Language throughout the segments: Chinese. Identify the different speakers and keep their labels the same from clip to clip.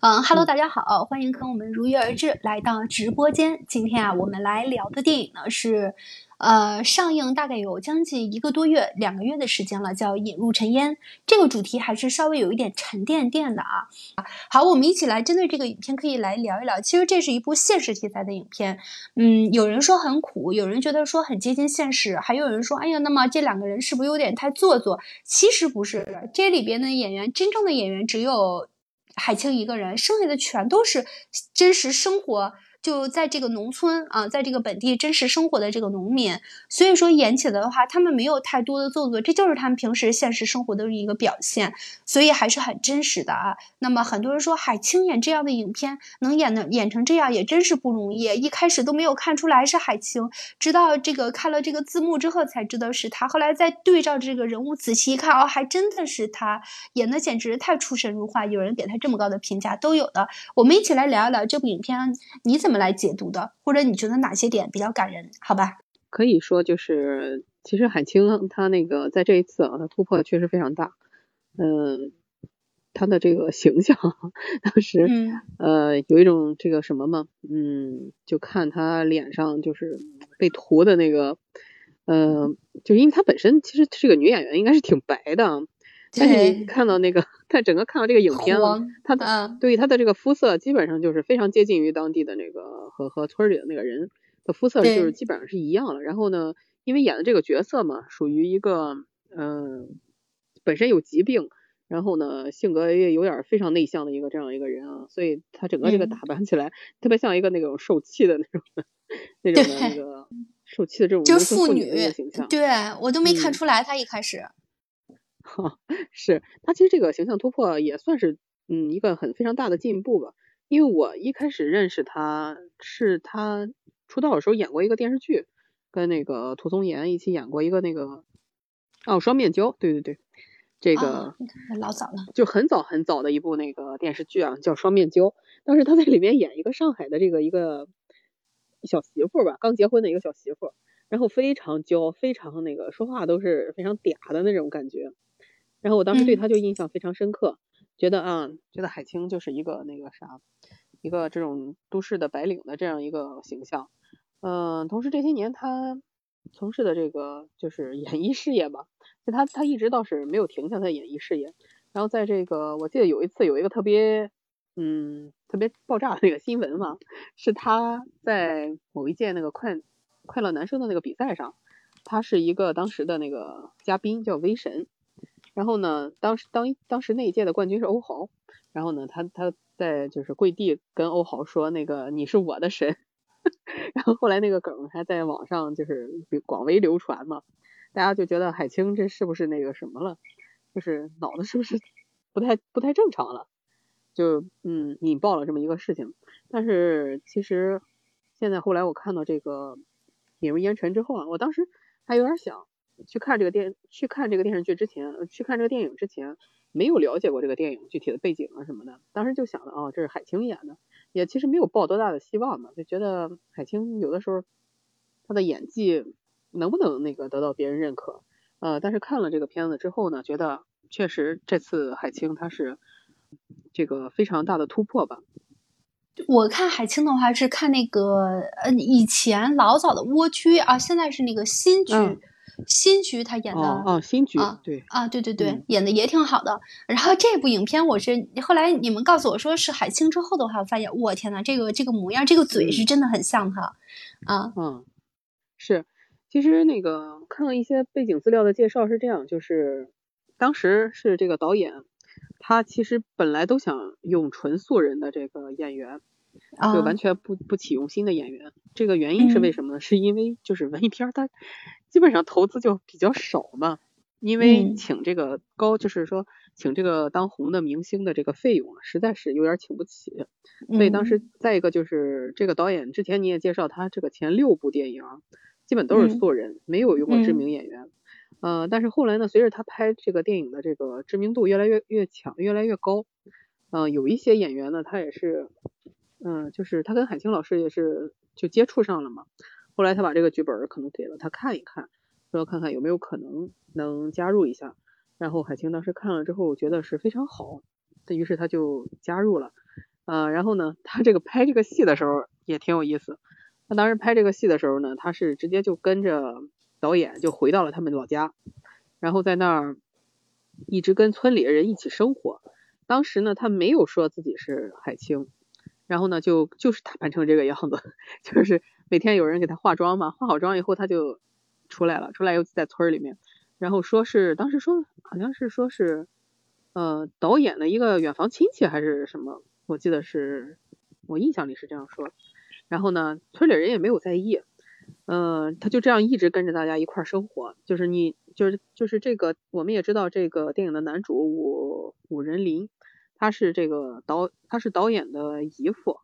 Speaker 1: 嗯哈喽，大家好，欢迎跟我们如约而至来到直播间。今天啊，我们来聊的电影呢是，呃，上映大概有将近一个多月、两个月的时间了，叫《引入尘烟》。这个主题还是稍微有一点沉甸甸的啊。好，我们一起来针对这个影片可以来聊一聊。其实这是一部现实题材的影片，嗯，有人说很苦，有人觉得说很接近现实，还有人说，哎呀，那么这两个人是不是有点太做作？其实不是，这里边的演员，真正的演员只有。海清一个人，剩下的全都是真实生活。就在这个农村啊，在这个本地真实生活的这个农民，所以说演起来的话，他们没有太多的做作，这就是他们平时现实生活的一个表现，所以还是很真实的啊。那么很多人说海清演这样的影片能演的演成这样也真是不容易，一开始都没有看出来是海清，直到这个看了这个字幕之后才知道是他，后来再对照这个人物仔细一看，哦，还真的是他演的，简直太出神入化，有人给他这么高的评价都有的。我们一起来聊一聊这部影片，你怎么？来解读的，或者你觉得哪些点比较感人？好吧，
Speaker 2: 可以说就是，其实海清她那个在这一次啊，她突破确实非常大。嗯，她的这个形象，当时呃有一种这个什么嘛，嗯，就看她脸上就是被涂的那个，呃，就是因为她本身其实这个女演员应该是挺白的。但是你看到那个，他整个看到这个影片了，他的对他的这个肤色基本上就是非常接近于当地的那个和和村里的那个人的肤色，就是基本上是一样的。然后呢，因为演的这个角色嘛，属于一个嗯本身有疾病，然后呢性格也有点非常内向的一个这样一个人啊，所以他整个这个打扮起来特别像一个那种受气的那种 那种的那个受气的这种
Speaker 1: 就是妇
Speaker 2: 女的形象。
Speaker 1: 对我都没看出来，他一开始。
Speaker 2: 哈，是他其实这个形象突破也算是嗯一个很非常大的进步吧。因为我一开始认识他是他出道的时候演过一个电视剧，跟那个涂松岩一起演过一个那个哦双面胶，对对对，这个
Speaker 1: 老早了，
Speaker 2: 就很早很早的一部那个电视剧啊，叫双面胶。当时他在里面演一个上海的这个一个小媳妇吧，刚结婚的一个小媳妇，然后非常娇，非常那个说话都是非常嗲的那种感觉。然后我当时对他就印象非常深刻，觉得啊，觉得海清就是一个那个啥，一个这种都市的白领的这样一个形象。嗯，同时这些年他从事的这个就是演艺事业吧，就他他一直倒是没有停下他的演艺事业。然后在这个我记得有一次有一个特别嗯特别爆炸的那个新闻嘛，是他在某一届那个快快乐男生的那个比赛上，他是一个当时的那个嘉宾叫威神。然后呢，当时当当时那一届的冠军是欧豪，然后呢，他他在就是跪地跟欧豪说那个你是我的神，然后后来那个梗还在网上就是广为流传嘛，大家就觉得海清这是不是那个什么了，就是脑子是不是不太不太正常了，就嗯引爆了这么一个事情。但是其实现在后来我看到这个引入烟尘之后啊，我当时还有点想。去看这个电去看这个电视剧之前，去看这个电影之前，没有了解过这个电影具体的背景啊什么的。当时就想着，哦，这是海清演的，也其实没有抱多大的希望嘛，就觉得海清有的时候她的演技能不能那个得到别人认可？呃，但是看了这个片子之后呢，觉得确实这次海清她是这个非常大的突破吧。
Speaker 1: 我看海清的话是看那个呃以前老早的蜗居啊，现在是那个新剧。新菊他演的
Speaker 2: 哦，新菊
Speaker 1: 啊，
Speaker 2: 对
Speaker 1: 啊，对对对，演的也挺好的。然后这部影片我是后来你们告诉我说是海清之后的话，我发现我天呐，这个这个模样，这个嘴是真的很像他啊。
Speaker 2: 嗯，是，其实那个看了一些背景资料的介绍是这样，就是当时是这个导演他其实本来都想用纯素人的这个演员，就完全不不启用新的演员。这个原因是为什么呢？是因为就是文艺片它。基本上投资就比较少嘛，因为请这个高，就是说请这个当红的明星的这个费用啊，实在是有点请不起。所以当时再一个就是这个导演之前你也介绍他这个前六部电影基本都是素人，没有用过知名演员。呃，但是后来呢，随着他拍这个电影的这个知名度越来越越强，越来越高，嗯，有一些演员呢，他也是，嗯，就是他跟海清老师也是就接触上了嘛。后来他把这个剧本可能给了他看一看，说看看有没有可能能加入一下。然后海清当时看了之后觉得是非常好，于是他就加入了。呃，然后呢，他这个拍这个戏的时候也挺有意思。他当时拍这个戏的时候呢，他是直接就跟着导演就回到了他们老家，然后在那儿一直跟村里的人一起生活。当时呢，他没有说自己是海清，然后呢，就就是打扮成这个样子，就是每天有人给他化妆嘛，化好妆以后他就出来了，出来又在村里面，然后说是当时说好像是说是呃导演的一个远房亲戚还是什么，我记得是我印象里是这样说，然后呢，村里人也没有在意，嗯，他就这样一直跟着大家一块生活，就是你就是就是这个我们也知道这个电影的男主武武仁林。他是这个导，他是导演的姨父，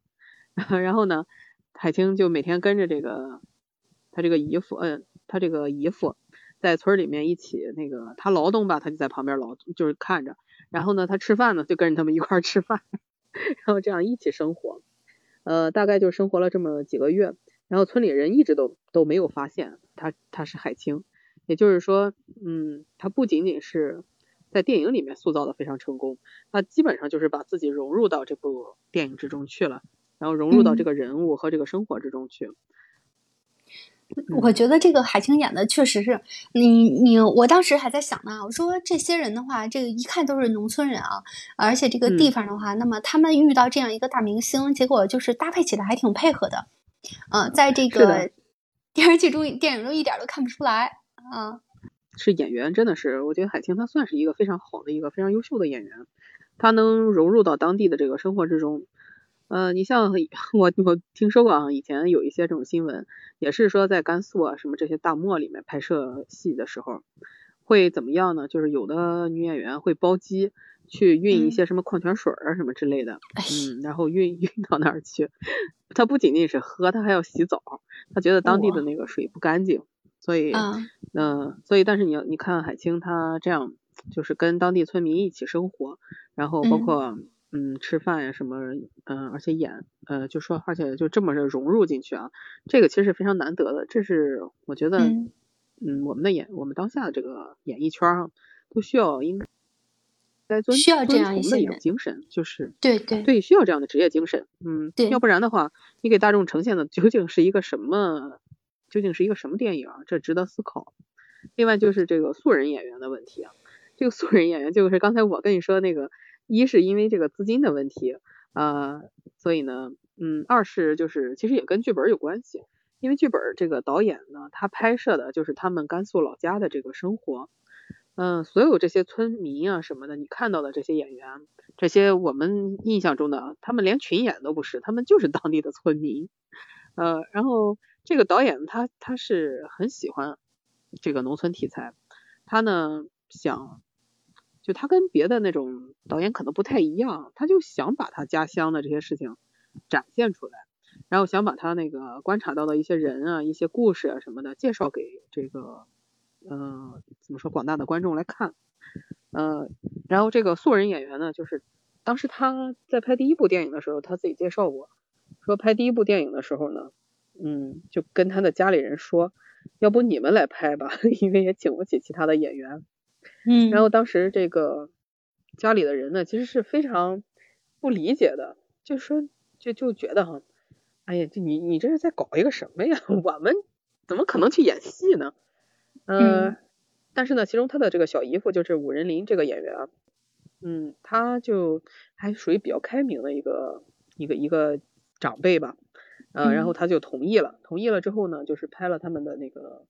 Speaker 2: 然后呢，海清就每天跟着这个他这个姨父，嗯，他这个姨父在村里面一起那个他劳动吧，他就在旁边劳，就是看着，然后呢，他吃饭呢就跟着他们一块儿吃饭，然后这样一起生活，呃，大概就生活了这么几个月，然后村里人一直都都没有发现他他是海清，也就是说，嗯，他不仅仅是。在电影里面塑造的非常成功，他基本上就是把自己融入到这部电影之中去了，然后融入到这个人物和这个生活之中去。
Speaker 1: 我觉得这个海清演的确实是你你，我当时还在想呢，我说这些人的话，这个一看都是农村人啊，而且这个地方的话，那么他们遇到这样一个大明星，结果就是搭配起来还挺配合的，嗯，在这个电视剧中、电影中一点都看不出来啊。
Speaker 2: 是演员，真的是，我觉得海清她算是一个非常好的一个非常优秀的演员，她能融入到当地的这个生活之中。呃，你像 我我听说过啊，以前有一些这种新闻，也是说在甘肃啊什么这些大漠里面拍摄戏的时候，会怎么样呢？就是有的女演员会包机去运一些什么矿泉水啊什么之类的，嗯，然后运 运到那儿去，她不仅仅是喝，她还要洗澡，她觉得当地的那个水不干净。所以，嗯，所以，但是你要你看海清，她这样就是跟当地村民一起生活，然后包括嗯吃饭呀什么，嗯，而且演，呃，就说而且就这么着融入进去啊，这个其实是非常难得的。这是我觉得，嗯，我们的演我们当下的这个演艺圈啊，都需要应该该遵
Speaker 1: 需要这样
Speaker 2: 一些精神，就是
Speaker 1: 对对
Speaker 2: 对，需要这样的职业精神，嗯，
Speaker 1: 对，
Speaker 2: 要不然的话，你给大众呈现的究竟是一个什么？究竟是一个什么电影？这值得思考。另外就是这个素人演员的问题啊，这个素人演员就是刚才我跟你说那个，一是因为这个资金的问题，呃，所以呢，嗯，二是就是其实也跟剧本有关系，因为剧本这个导演呢，他拍摄的就是他们甘肃老家的这个生活，嗯，所有这些村民啊什么的，你看到的这些演员，这些我们印象中的，他们连群演都不是，他们就是当地的村民，呃，然后。这个导演他他是很喜欢这个农村题材，他呢想，就他跟别的那种导演可能不太一样，他就想把他家乡的这些事情展现出来，然后想把他那个观察到的一些人啊、一些故事啊什么的介绍给这个，呃，怎么说广大的观众来看，呃，然后这个素人演员呢，就是当时他在拍第一部电影的时候，他自己介绍过，说拍第一部电影的时候呢。嗯，就跟他的家里人说，要不你们来拍吧，因为也请不起其他的演员。
Speaker 1: 嗯，
Speaker 2: 然后当时这个家里的人呢，其实是非常不理解的，就说就就觉得哈，哎呀，这你你这是在搞一个什么呀？我们怎么可能去演戏呢？嗯，但是呢，其中他的这个小姨夫就是武仁林这个演员，嗯，他就还属于比较开明的一个一个一个长辈吧。呃，然后他就同意了，同意了之后呢，就是拍了他们的那个，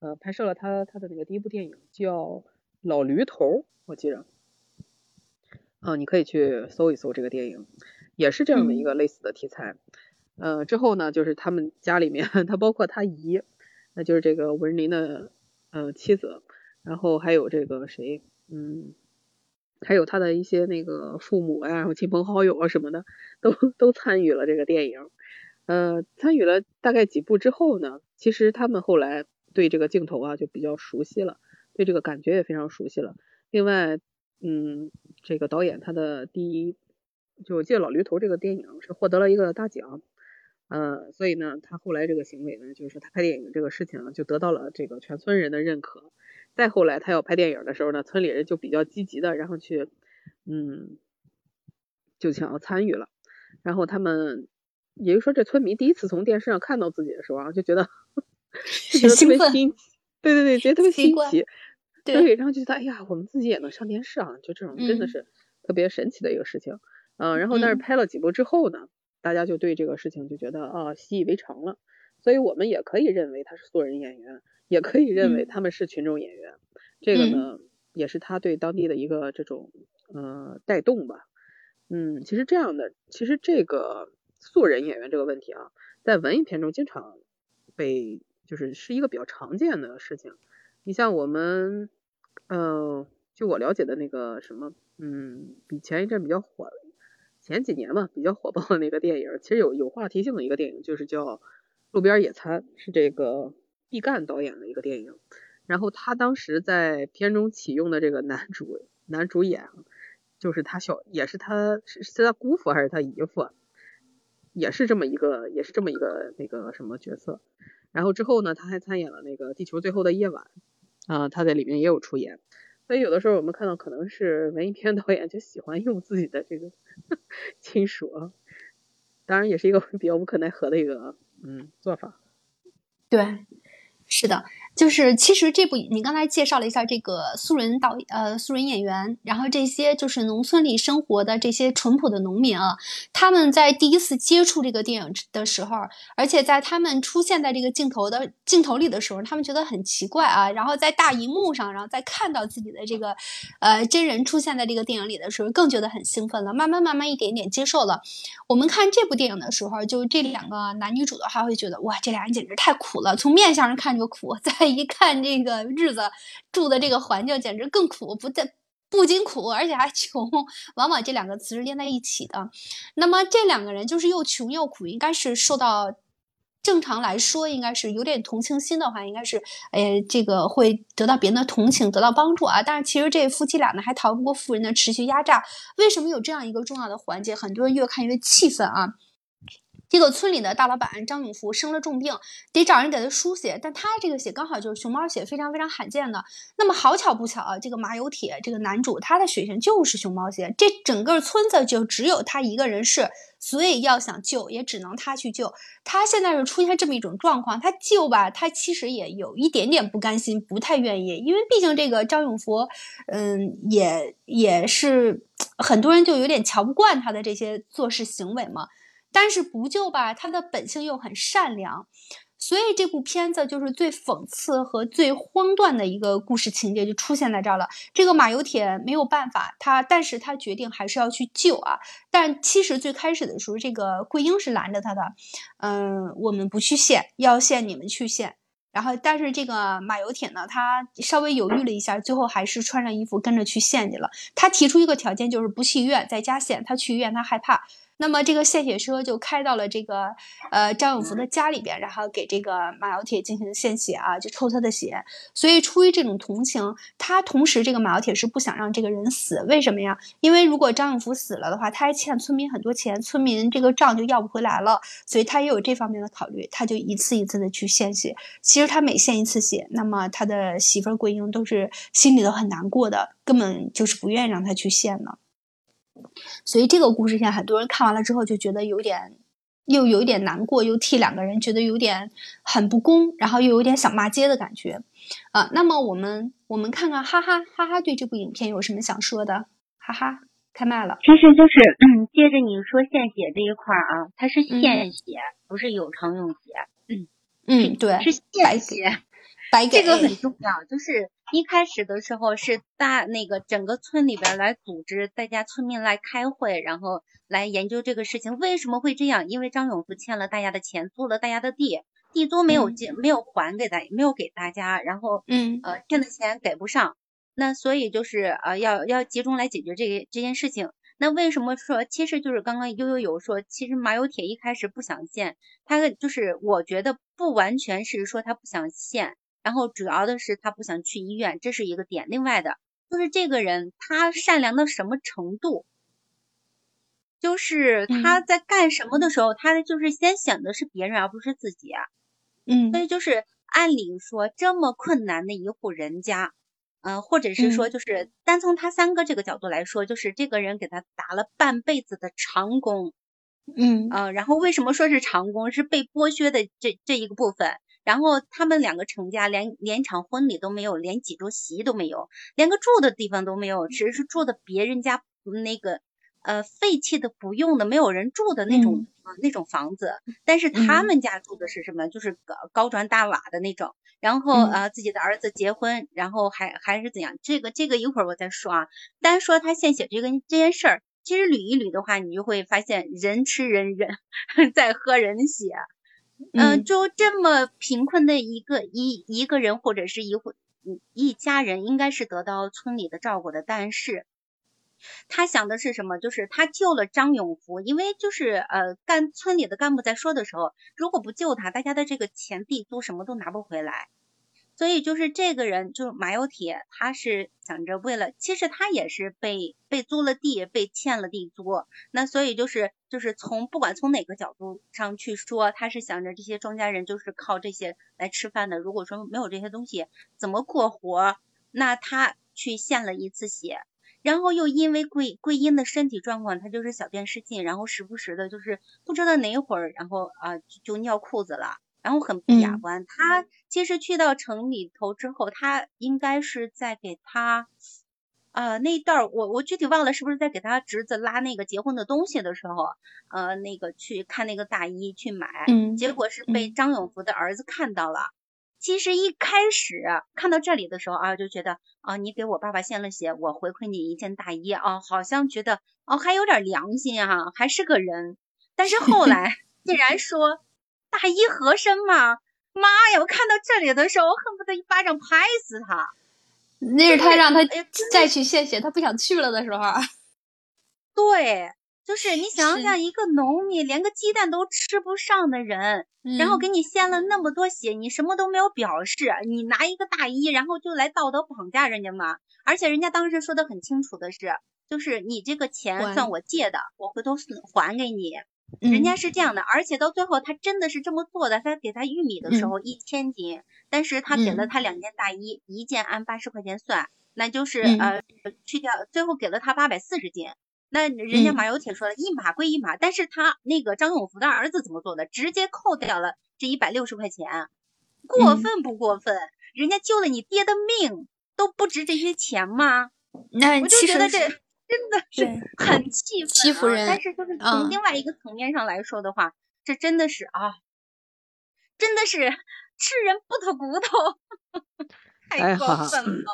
Speaker 2: 呃，拍摄了他他的那个第一部电影，叫《老驴头》，我记着，啊，你可以去搜一搜这个电影，也是这样的一个类似的题材。呃，之后呢，就是他们家里面，他包括他姨，那就是这个文林的呃妻子，然后还有这个谁，嗯，还有他的一些那个父母呀，然后亲朋好友啊什么的，都都参与了这个电影。呃，参与了大概几部之后呢，其实他们后来对这个镜头啊就比较熟悉了，对这个感觉也非常熟悉了。另外，嗯，这个导演他的第一，就我记得《老驴头》这个电影是获得了一个大奖，呃，所以呢，他后来这个行为呢，就是他拍电影这个事情就得到了这个全村人的认可。再后来他要拍电影的时候呢，村里人就比较积极的，然后去，嗯，就想要参与了。然后他们，也就是说这村民第一次从电视上看到自己的时候啊，就觉得 就觉得特别新奇，对对对，觉得特别新奇，对，然后就觉得哎呀，我们自己也能上电视啊，就这种真的是特别神奇的一个事情。嗯，然后但是拍了几部之后呢，大家就对这个事情就觉得啊习以为常了，所以我们也可以认为他是素人演员，也可以认为他们是群众演员。这个呢，也是他对当地的一个这种呃带动吧。嗯，其实这样的，其实这个素人演员这个问题啊，在文艺片中经常被就是是一个比较常见的事情。你像我们，呃，就我了解的那个什么，嗯，比前一阵比较火，前几年嘛比较火爆的那个电影，其实有有话题性的一个电影，就是叫《路边野餐》，是这个毕赣导演的一个电影。然后他当时在片中启用的这个男主男主演。就是他小，也是他是是他姑父还是他姨父，也是这么一个，也是这么一个那个什么角色。然后之后呢，他还参演了那个《地球最后的夜晚》，啊，他在里面也有出演。所以有的时候我们看到，可能是文艺片导演就喜欢用自己的这个 亲属，啊当然也是一个比较无可奈何的一个嗯做法。
Speaker 1: 对，是的。就是其实这部你刚才介绍了一下这个素人导呃素人演员，然后这些就是农村里生活的这些淳朴的农民啊，他们在第一次接触这个电影的时候，而且在他们出现在这个镜头的镜头里的时候，他们觉得很奇怪啊，然后在大荧幕上，然后再看到自己的这个呃真人出现在这个电影里的时候，更觉得很兴奋了，慢慢慢慢一点点接受了。我们看这部电影的时候，就这两个男女主的话，会觉得哇，这俩人简直太苦了，从面相上看就苦，在。一看这个日子住的这个环境简直更苦，不但不仅苦，而且还 穷，往往这两个词是连在一起的。那么这两个人就是又穷又苦，应该是受到正常来说应该是有点同情心的话，应该是哎这个会得到别人的同情，得到帮助啊。但是其实这夫妻俩呢还逃不过富人的持续压榨。为什么有这样一个重要的环节？很多人越看越气愤啊。这个村里的大老板张永福生了重病，得找人给他输血，但他这个血刚好就是熊猫血，非常非常罕见的。那么好巧不巧啊，这个马有铁这个男主他的血型就是熊猫血，这整个村子就只有他一个人是，所以要想救也只能他去救。他现在是出现这么一种状况，他救吧，他其实也有一点点不甘心，不太愿意，因为毕竟这个张永福，嗯，也也是 很多人就有点瞧不惯他的这些做事行为嘛。但是不救吧，他的本性又很善良，所以这部片子就是最讽刺和最荒诞的一个故事情节就出现在这儿了。这个马有铁没有办法，他但是他决定还是要去救啊。但其实最开始的时候，这个桂英是拦着他的，嗯，我们不去献，要献你们去献。然后，但是这个马有铁呢，他稍微犹豫了一下，最后还是穿上衣服跟着去献去了。他提出一个条件，就是不去医院，在家献。他去医院，他害怕。那么这个献血车就开到了这个呃张永福的家里边，然后给这个马小铁进行献血啊，就抽他的血。所以出于这种同情，他同时这个马小铁是不想让这个人死。为什么呀？因为如果张永福死了的话，他还欠村民很多钱，村民这个账就要不回来了。所以他也有这方面的考虑，他就一次一次的去献血。其实他每献一次血，那么他的媳妇儿桂英都是心里头很难过的，根本就是不愿意让他去献呢。所以这个故事现在很多人看完了之后就觉得有点，又有一点难过，又替两个人觉得有点很不公，然后又有点想骂街的感觉，啊，那么我们我们看看哈哈哈哈对这部影片有什么想说的？哈哈，开麦了。
Speaker 3: 其实就是嗯，接着你说献血这一块啊，它是献血，不是有偿用血。
Speaker 1: 嗯嗯，对，
Speaker 3: 是献血。白给这个很重要，就是一开始的时候是大那个整个村里边来组织大家村民来开会，然后来研究这个事情为什么会这样？因为张永福欠了大家的钱，租了大家的地，地租没有借没有还给大没有给大家，然后
Speaker 1: 嗯
Speaker 3: 呃欠的钱给不上，那所以就是呃要要集中来解决这个这件事情。那为什么说其实就是刚刚悠悠有说，其实马有铁一开始不想献，他就是我觉得不完全是说他不想献。然后主要的是他不想去医院，这是一个点。另外的，就是这个人他善良到什么程度，就是他在干什么的时候，他就是先想的是别人而不是自己。
Speaker 1: 嗯，
Speaker 3: 所以就是按理说这么困难的一户人家，嗯，或者是说就是单从他三哥这个角度来说，就是这个人给他打了半辈子的长工，
Speaker 1: 嗯
Speaker 3: 呃，然后为什么说是长工？是被剥削的这这一个部分。然后他们两个成家，连连场婚礼都没有，连几桌席都没有，连个住的地方都没有，只是住的别人家那个呃废弃的、不用的、没有人住的那种、呃那种房子。但是他们家住的是什么？就是高高砖大瓦的那种。然后
Speaker 1: 嗯
Speaker 3: 呃自己的儿子结婚，然后还还是怎样？这个这个一会儿我再说啊。单说他献血这个这件事儿，其实捋一捋的话，你就会发现人吃人人 在喝人血。嗯、
Speaker 1: 嗯
Speaker 3: 就这么贫困的一个一一个人或者是一户嗯一家人，应该是得到村里的照顾的，但是他想的是什么？就是他救了张永福，因为就是呃干村里的干部在说的时候，如果不救他，大家的这个钱地租什么都拿不回来。所以就是这个人，就马有铁，他是想着为了，其实他也是被被租了地，被欠了地租。那所以就是就是从不管从哪个角度上去说，他是想着这些庄稼人就是靠这些来吃饭的。如果说没有这些东西，怎么过活？那他去献了一次血，然后又因为桂桂英的身体状况，他就是小便失禁，然后时不时的就是不知道哪一会儿，然后啊、就尿裤子了。然后很不雅
Speaker 1: 嗯
Speaker 3: 观。他其实去到城里头之后，他应该是在给他，呃，那一段儿我我具体忘了是不是在给他侄子拉那个结婚的东西的时候，呃，那个去看那个大衣去买，
Speaker 1: 嗯
Speaker 3: 结果是被
Speaker 1: 嗯
Speaker 3: 张永福的儿子看到了。其实一开始看到这里的时候啊，就觉得啊，你给我爸爸献了血，我回馈你一件大衣啊，好像觉得哦还有点良心啊，还是个人。但是后来 竟然说大衣合身吗，妈呀！我看到这里的时候，我恨不得一巴掌拍死他。
Speaker 1: 那是他让他再去献血，他不想去了的时候。
Speaker 3: 对，就是你想
Speaker 1: 是
Speaker 3: 想，一个农民连个鸡蛋都吃不上的人，然后
Speaker 1: 嗯
Speaker 3: 给你献了那么多血，你什么都没有表示，你拿一个大衣，然后就来道德绑架人家嘛？而且人家当时说的很清楚的是，就是你这个钱算我借的，我回头还给你。人家
Speaker 1: 嗯
Speaker 3: 是这样的，而且到最后他真的是这么做的。他给他玉米的时
Speaker 1: 嗯
Speaker 3: 候一千斤，但是他给了
Speaker 1: 嗯
Speaker 3: 他两件大衣，一件按八十块钱算，那就是
Speaker 1: 嗯
Speaker 3: 呃去掉，最后给了他八百四十斤。那人家
Speaker 1: 嗯
Speaker 3: 马有铁说了，一码归一码，但是他那个张永福的儿子怎么做的？直接扣掉了这一百六十块钱，过
Speaker 1: 嗯
Speaker 3: 分不过分？人家救了你爹的命，都不值这些钱吗？
Speaker 1: 那
Speaker 3: 我就觉得这真的是很气愤、啊，
Speaker 1: 欺负人
Speaker 3: 但是就是
Speaker 1: 嗯
Speaker 3: 从另外一个层面上来说的话，这真的是啊，真的是吃人不吐骨头，
Speaker 2: 哎
Speaker 3: 太过分了。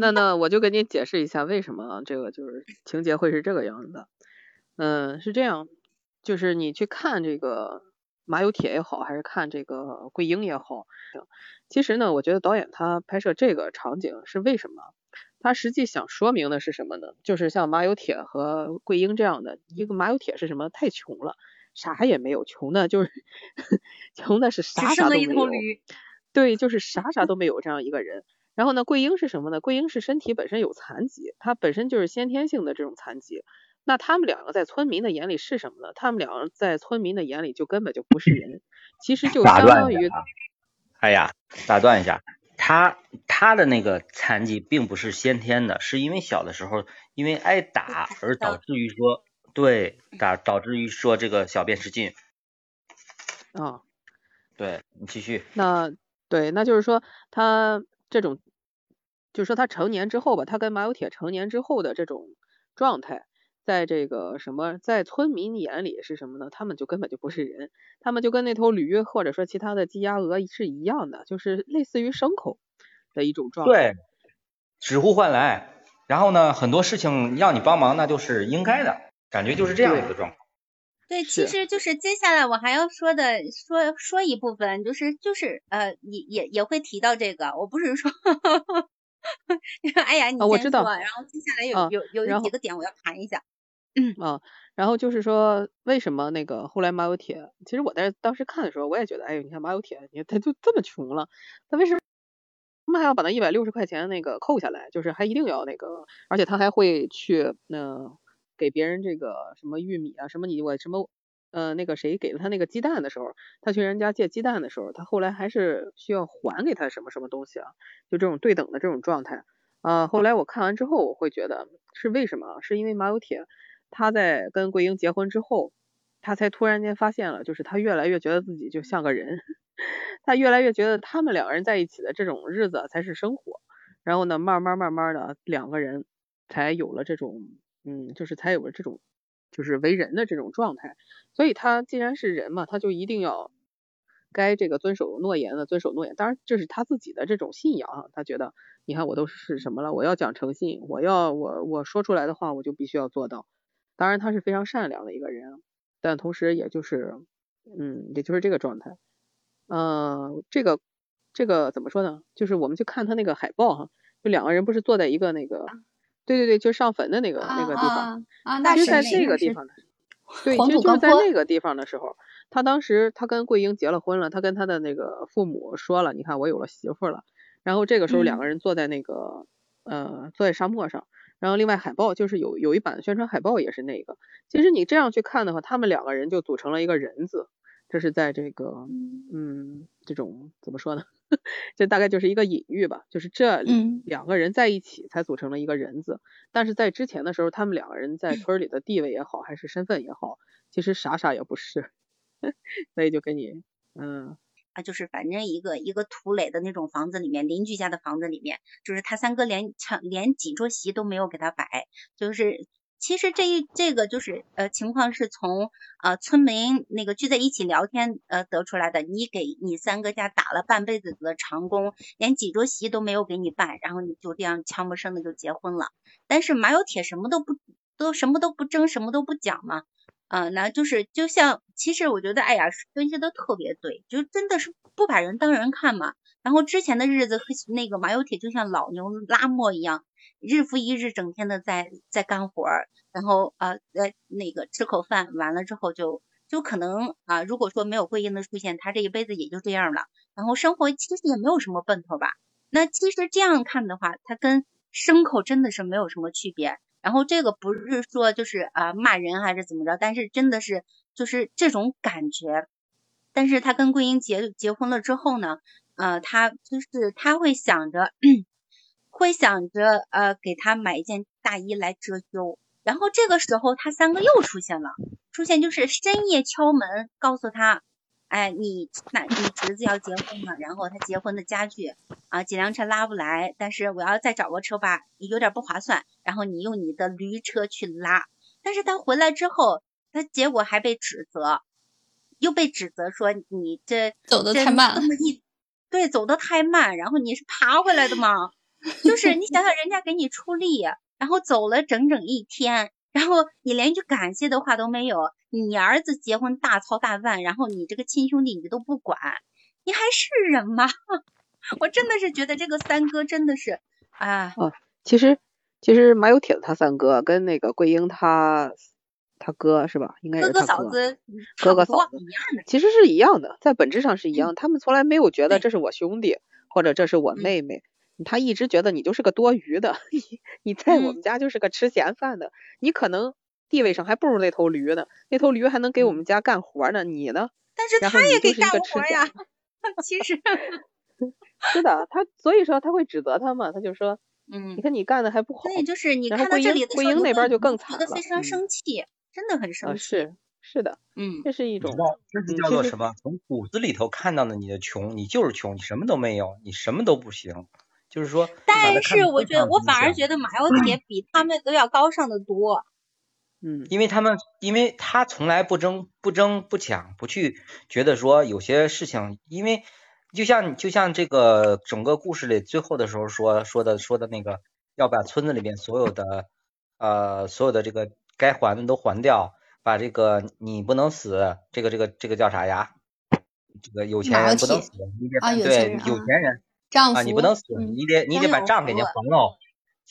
Speaker 2: 那那我就给你解释一下为什么这个就是情节会是这个样子的。嗯，是这样，就是你去看这个马有铁也好，还是看这个桂英也好，其实呢，我觉得导演他拍摄这个场景是为什么？他实际想说明的是什么呢？就是像马有铁和桂英这样的，一个马有铁是什么？太穷了，啥也没有，穷的就是 穷的是啥啥都没有。对，就是啥啥都没有这样一个人。然后呢，桂英是什么呢？桂英是身体本身有残疾，她本身就是先天性的这种残疾。那他们两个在村民的眼里是什么呢？他们两个在村民的眼里就根本就不是人，其实就相当于
Speaker 4: 哎呀，打断一下，他他的那个残疾并不是先天的，是因为小的时候因为挨打而导致于说，对，打导致于说这个小便失禁。
Speaker 2: 啊，
Speaker 4: 对你继续，
Speaker 2: 那对，那就是说他这种，就是说他成年之后吧，他跟马有铁成年之后的这种状态，在这个什么，在村民眼里是什么呢？他们就根本就不是人，他们就跟那头驴或者说其他的鸡鸭鹅是一样的，就是类似于牲口的一种状态。
Speaker 4: 对，指呼唤来，然后呢，很多事情要你帮忙，那就是应该的，感觉就是这样一个状况。
Speaker 3: 对，其实就是接下来我还要说的说说一部分，就是就是呃也也也会提到这个，我不是说，哎呀你
Speaker 2: 啊我知道
Speaker 3: 先说，然后接下来有、
Speaker 2: 啊
Speaker 3: 有有几个点我要谈一下。
Speaker 2: 啊，然后就是说，为什么那个后来马有铁？其实我在当时看的时候，我也觉得，哎呦，你看马有铁，你看他就这么穷了，他为什么他们还要把那一百六十块钱那个扣下来？就是还一定要那个，而且他还会去呃给别人这个什么玉米啊，什么你我什么呃那个谁给了他那个鸡蛋的时候，他去人家借鸡蛋的时候，他后来还是需要还给他什么什么东西啊？就这种对等的这种状态。啊，后来我看完之后，我会觉得是为什么？是因为马有铁他在跟桂英结婚之后，他才突然间发现了，就是他越来越觉得自己就像个人，他越来越觉得他们两个人在一起的这种日子才是生活。然后呢，慢慢慢慢的，两个人才有了这种，嗯，就是才有了这种，就是为人的这种状态。所以他既然是人嘛，他就一定要该这个遵守诺言的遵守诺言。当然，这是他自己的这种信仰，他觉得，你看我都是什么了，我要讲诚信，我要我我说出来的话，我就必须要做到。当然，他是非常善良的一个人，但同时也就是，嗯，也就是这个状态。呃，这个。这个怎么说呢？就是我们去看他那个海报哈，就两个人不是坐在一个那个，对对对，就上坟的那个那个地方。
Speaker 1: 啊，那
Speaker 2: 是在这个地方的。对，其实就是在那个地方的时候，他当时他跟桂英结了婚了，他跟他的那个父母说了，你看我有了媳妇了。然后这个时候两个人坐在那个呃坐在沙漠上，然后另外海报就是有有一版宣传海报也是那个。其实你这样去看的话，他们两个人就组成了一个人字。这是在这个，嗯，这种怎么说呢？这大概就是一个隐喻吧，就是这两个人在一起才组成了一个人字。但是在之前的时候，他们两个人在村里的地位也好，还是身份也好，其实啥啥也不是。所以就跟你，嗯，
Speaker 3: 啊，就是反正一个一个土垒的那种房子里面，邻居家的房子里面，就是他三哥连抢连几桌席都没有给他摆，就是。其实这一这个就是呃情况是从呃村民那个聚在一起聊天呃得出来的。你给你三哥家打了半辈子的长工，连几桌席都没有给你办，然后你就这样悄没声的就结婚了。但是马有铁什么都不都什么都不争，什么都不讲嘛。啊，那就是就像其实我觉得哎呀分析的特别对，就真的是不把人当人看嘛。然后之前的日子和那个马有铁就像老牛拉磨一样。日复一日，整天的在在干活儿，然后呃呃那个吃口饭，完了之后就就可能啊，如果说没有桂英的出现，他这一辈子也就这样了。然后生活其实也没有什么奔头吧。那其实这样看的话，他跟牲口真的是没有什么区别。然后这个不是说就是啊骂人还是怎么着，但是真的是就是这种感觉。但是他跟桂英结结婚了之后呢，呃，他就是他会想着。会想着呃给他买一件大衣来遮羞，然后这个时候他三个又出现了，出现就是深夜敲门告诉他，哎你那你侄子要结婚了，然后他结婚的家具啊几辆车拉不来，但是我要再找个车吧有点不划算，然后你用你的驴车去拉，但是他回来之后他结果还被指责，又被指责说你这
Speaker 1: 走的太慢，
Speaker 3: 对走的太慢，然后你是爬回来的吗？就是你想想，人家给你出力，然后走了整整一天，然后你连一句感谢的话都没有。你儿子结婚大操大办，然后你这个亲兄弟你都不管，你还是人吗？我真的是觉得这个三哥真的是啊。
Speaker 2: 哦，其实其实马有铁他三哥跟那个桂英他他哥是吧？应该是
Speaker 3: 哥哥嫂子，
Speaker 2: 哥哥嫂子一样的，其实是一样的，在本质上是一样。他们从来没有觉得这是我兄弟，或者这是我妹妹。他一直觉得你就是个多余的，你你在我们家就是个吃闲饭的，你可能地位上还不如那头驴呢，那头驴还能给我们家干活呢，你呢？
Speaker 3: 但是他也给干活呀，其实
Speaker 2: 是的，他所以说他会指责他嘛，他就说，
Speaker 3: 嗯，
Speaker 2: 你看你干的还不好，
Speaker 3: 所以就是你看到这里的
Speaker 2: 桂英那边就更惨
Speaker 3: 了，非常生气，真的很生
Speaker 2: 气，是是的，
Speaker 3: 嗯，
Speaker 2: 这是一种，
Speaker 4: 这是叫做什么？从骨子里头看到的你的穷，你就是穷，你什么都没有，你什么都不行。就是说，
Speaker 3: 但是我觉得我反而觉得马有铁比他们都要高尚的多。
Speaker 2: 嗯，
Speaker 4: 因为他们，因为他从来不争不争不抢，不去觉得说有些事情，因为就像就像这个整个故事里最后的时候说说的说的那个，要把村子里面所有的呃所有的这个该还的都还掉，把这个你不能死，这个这个这个叫啥呀？这个有钱人不能死，对有钱人。啊，你不能死，你得你得把账给人家还了。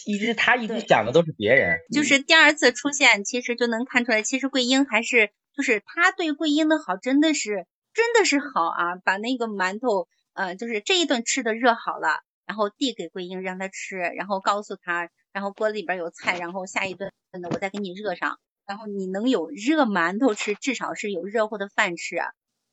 Speaker 4: 一直他一直想的都是别人。
Speaker 3: 就是第二次出现，其实就能看出来，其实桂英还是就是他对桂英的好，真的是真的是好啊！把那个馒头，呃，就是这一顿吃的热好了，然后递给桂英让她吃，然后告诉她，然后锅里边有菜，然后下一顿的我再给你热上，然后你能有热馒头吃，至少是有热乎的饭吃。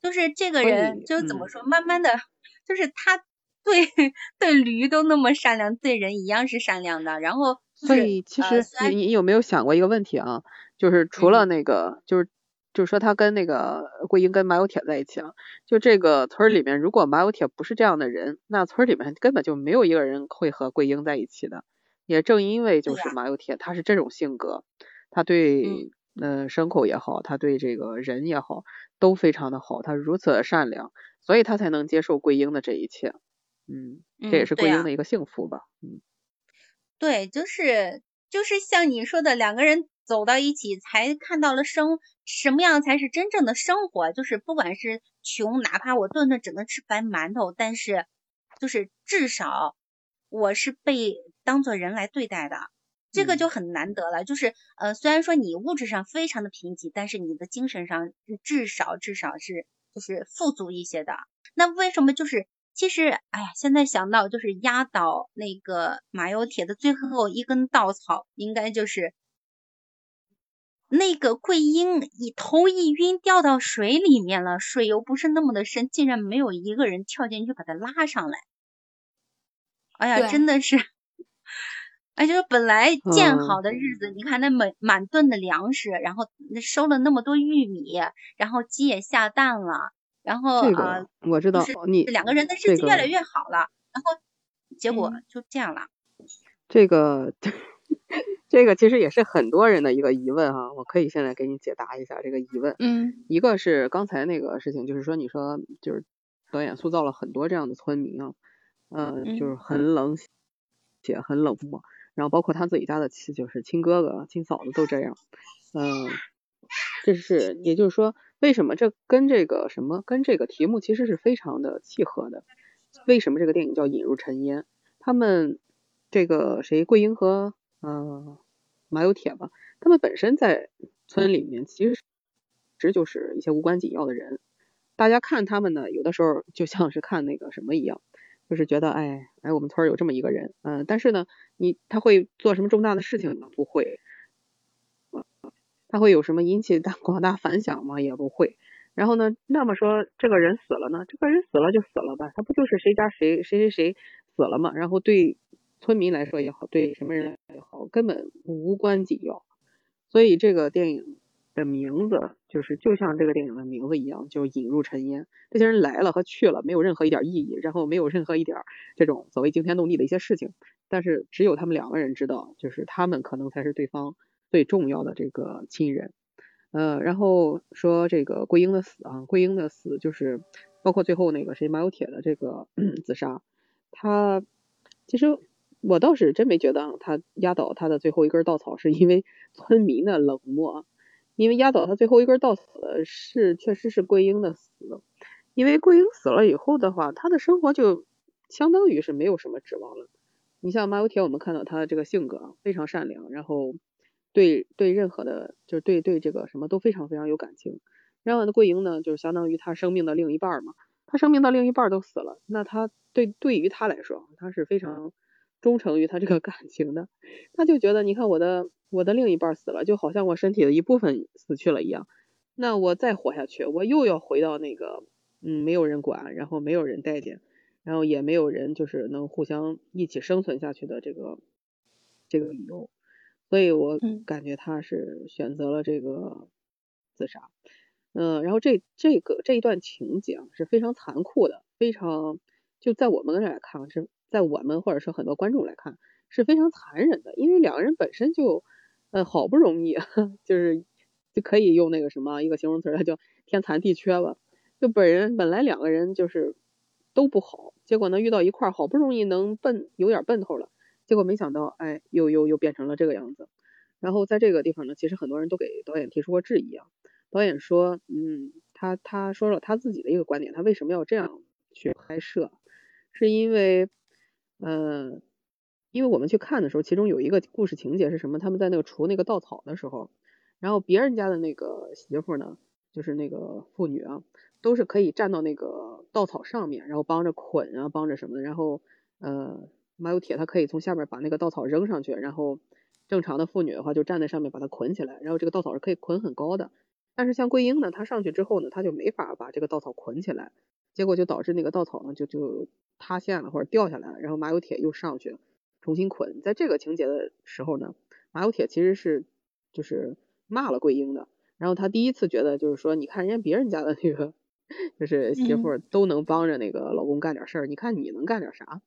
Speaker 3: 就是这个人，就是怎么说，慢慢的就是他。对对，驴都那么善良，对人一样是善良的。然后，
Speaker 2: 所以其实你你有没有想过一个问题啊？就是除了那个，就是就是说他跟那个桂英跟马有铁在一起了。就这个村里面，如果马有铁不是这样的人，那村里面根本就没有一个人会和桂英在一起的。也正因为就是马有铁他是这种性格，他对嗯牲口也好，他对这个人也好都非常的好，他如此的善良，所以他才能接受桂英的这一切。嗯，这也是桂英的一个幸福吧。嗯，
Speaker 3: 对，就是就是像你说的，两个人走到一起，才看到了生什么样才是真正的生活。就是不管是穷，哪怕我顿顿只能吃白馒头，但是就是至少我是被当做人来对待的，这个就很难得了。就是呃，虽然说你物质上非常的贫瘠，但是你的精神上至少至少是就是富足一些的。那为什么就是？其实，哎呀，现在想到就是压倒那个马有铁的最后一根稻草，应该就是那个桂英一头一晕掉到水里面了，水又不是那么的深，竟然没有一个人跳进去把他拉上来。哎呀，真的是，哎，就是本来建好的日子，你看那满满顿的粮食，然后那收了那么多玉米，然后鸡也下蛋了。然后啊，
Speaker 2: 我知道你
Speaker 3: 两个人的日子越来越好了，然后结果就这样了。
Speaker 2: 这个 这个其实也是很多人的一个疑问哈，我可以现在给你解答一下这个疑问。
Speaker 1: 嗯，
Speaker 2: 一个是刚才那个事情，就是说你说就是导演塑造了很多这样的村民啊，嗯，就是很冷血、很冷漠，然后包括他自己家的亲，就是亲哥哥、亲嫂子都这样，嗯，这是也就是说。为什么这跟这个什么跟这个题目其实是非常的契合的？为什么这个电影叫引入尘烟？他们这个谁桂英和呃马有铁吧，他们本身在村里面其实其实就是一些无关紧要的人。大家看他们呢，有的时候就像是看那个什么一样，就是觉得哎哎我们村有这么一个人，嗯，但是呢，你他会做什么重大的事情吗？不会。他会有什么引起大 广大反响吗？也不会。然后呢，那么说这个人死了呢？这个人死了就死了吧，他不就是谁家谁谁谁谁死了吗？然后对村民来说也好，对什么人也好，根本无关紧要。所以这个电影的名字就是就像这个电影的名字一样，就引入尘烟。这些人来了和去了没有任何一点意义，然后没有任何一点这种所谓惊天动地的一些事情，但是只有他们两个人知道，就是他们可能才是对方。最重要的这个亲人，呃，然后说这个桂英的死啊，桂英的死就是包括最后那个谁马有铁的这个 自杀，他其实我倒是真没觉得他压倒他的最后一根稻草是因为 村民的冷漠，因为压倒他最后一根稻草是确实是桂英的死，因为桂英死了以后的话，他的生活就相当于是没有什么指望了。你像马有铁，我们看到他的这个性格啊非常善良，然后。对对，任何的，就是对对这个什么都非常非常有感情。然后呢，桂英呢，就是相当于他生命的另一半嘛。他生命的另一半都死了，那他对对于他来说，他是非常忠诚于他这个感情的。他就觉得，你看我的我的另一半死了，就好像我身体的一部分死去了一样。那我再活下去，我又要回到那个嗯，没有人管，然后没有人待见，然后也没有人就是能互相一起生存下去的这个这个理由。所以我感觉他是选择了这个自杀，嗯，然后这这个这一段情节是非常残酷的，非常就在我们来看，是在我们或者是很多观众来看是非常残忍的，因为两个人本身就呃好不容易 就是就可以用那个什么一个形容词，叫天残地缺吧，就本人本来两个人就是都不好，结果呢遇到一块儿，好不容易能奔有点奔头了。结果没想到，哎，又又又变成了这个样子。然后在这个地方呢，其实很多人都给导演提出过质疑啊。导演说，嗯，他他说了他自己的一个观点，他为什么要这样去拍摄？是因为，呃，因为我们去看的时候，其中有一个故事情节是什么？他们在那个除那个稻草的时候，然后别人家的那个媳妇呢，就是那个妇女啊，都是可以站到那个稻草上面，然后帮着捆啊，帮着什么的，然后，呃。马有铁，他可以从下面把那个稻草扔上去，然后正常的妇女的话就站在上面把它捆起来，然后这个稻草是可以捆很高的。但是像桂英呢，她上去之后呢，她就没法把这个稻草捆起来，结果就导致那个稻草呢就就塌陷了或者掉下来了。然后马有铁又上去重新捆。在这个情节的时候呢，马有铁其实是就是骂了桂英的，然后他第一次觉得就是说，你看人家别人家的那个 就是媳妇都能帮着那个老公干点事儿，你看你能干点啥？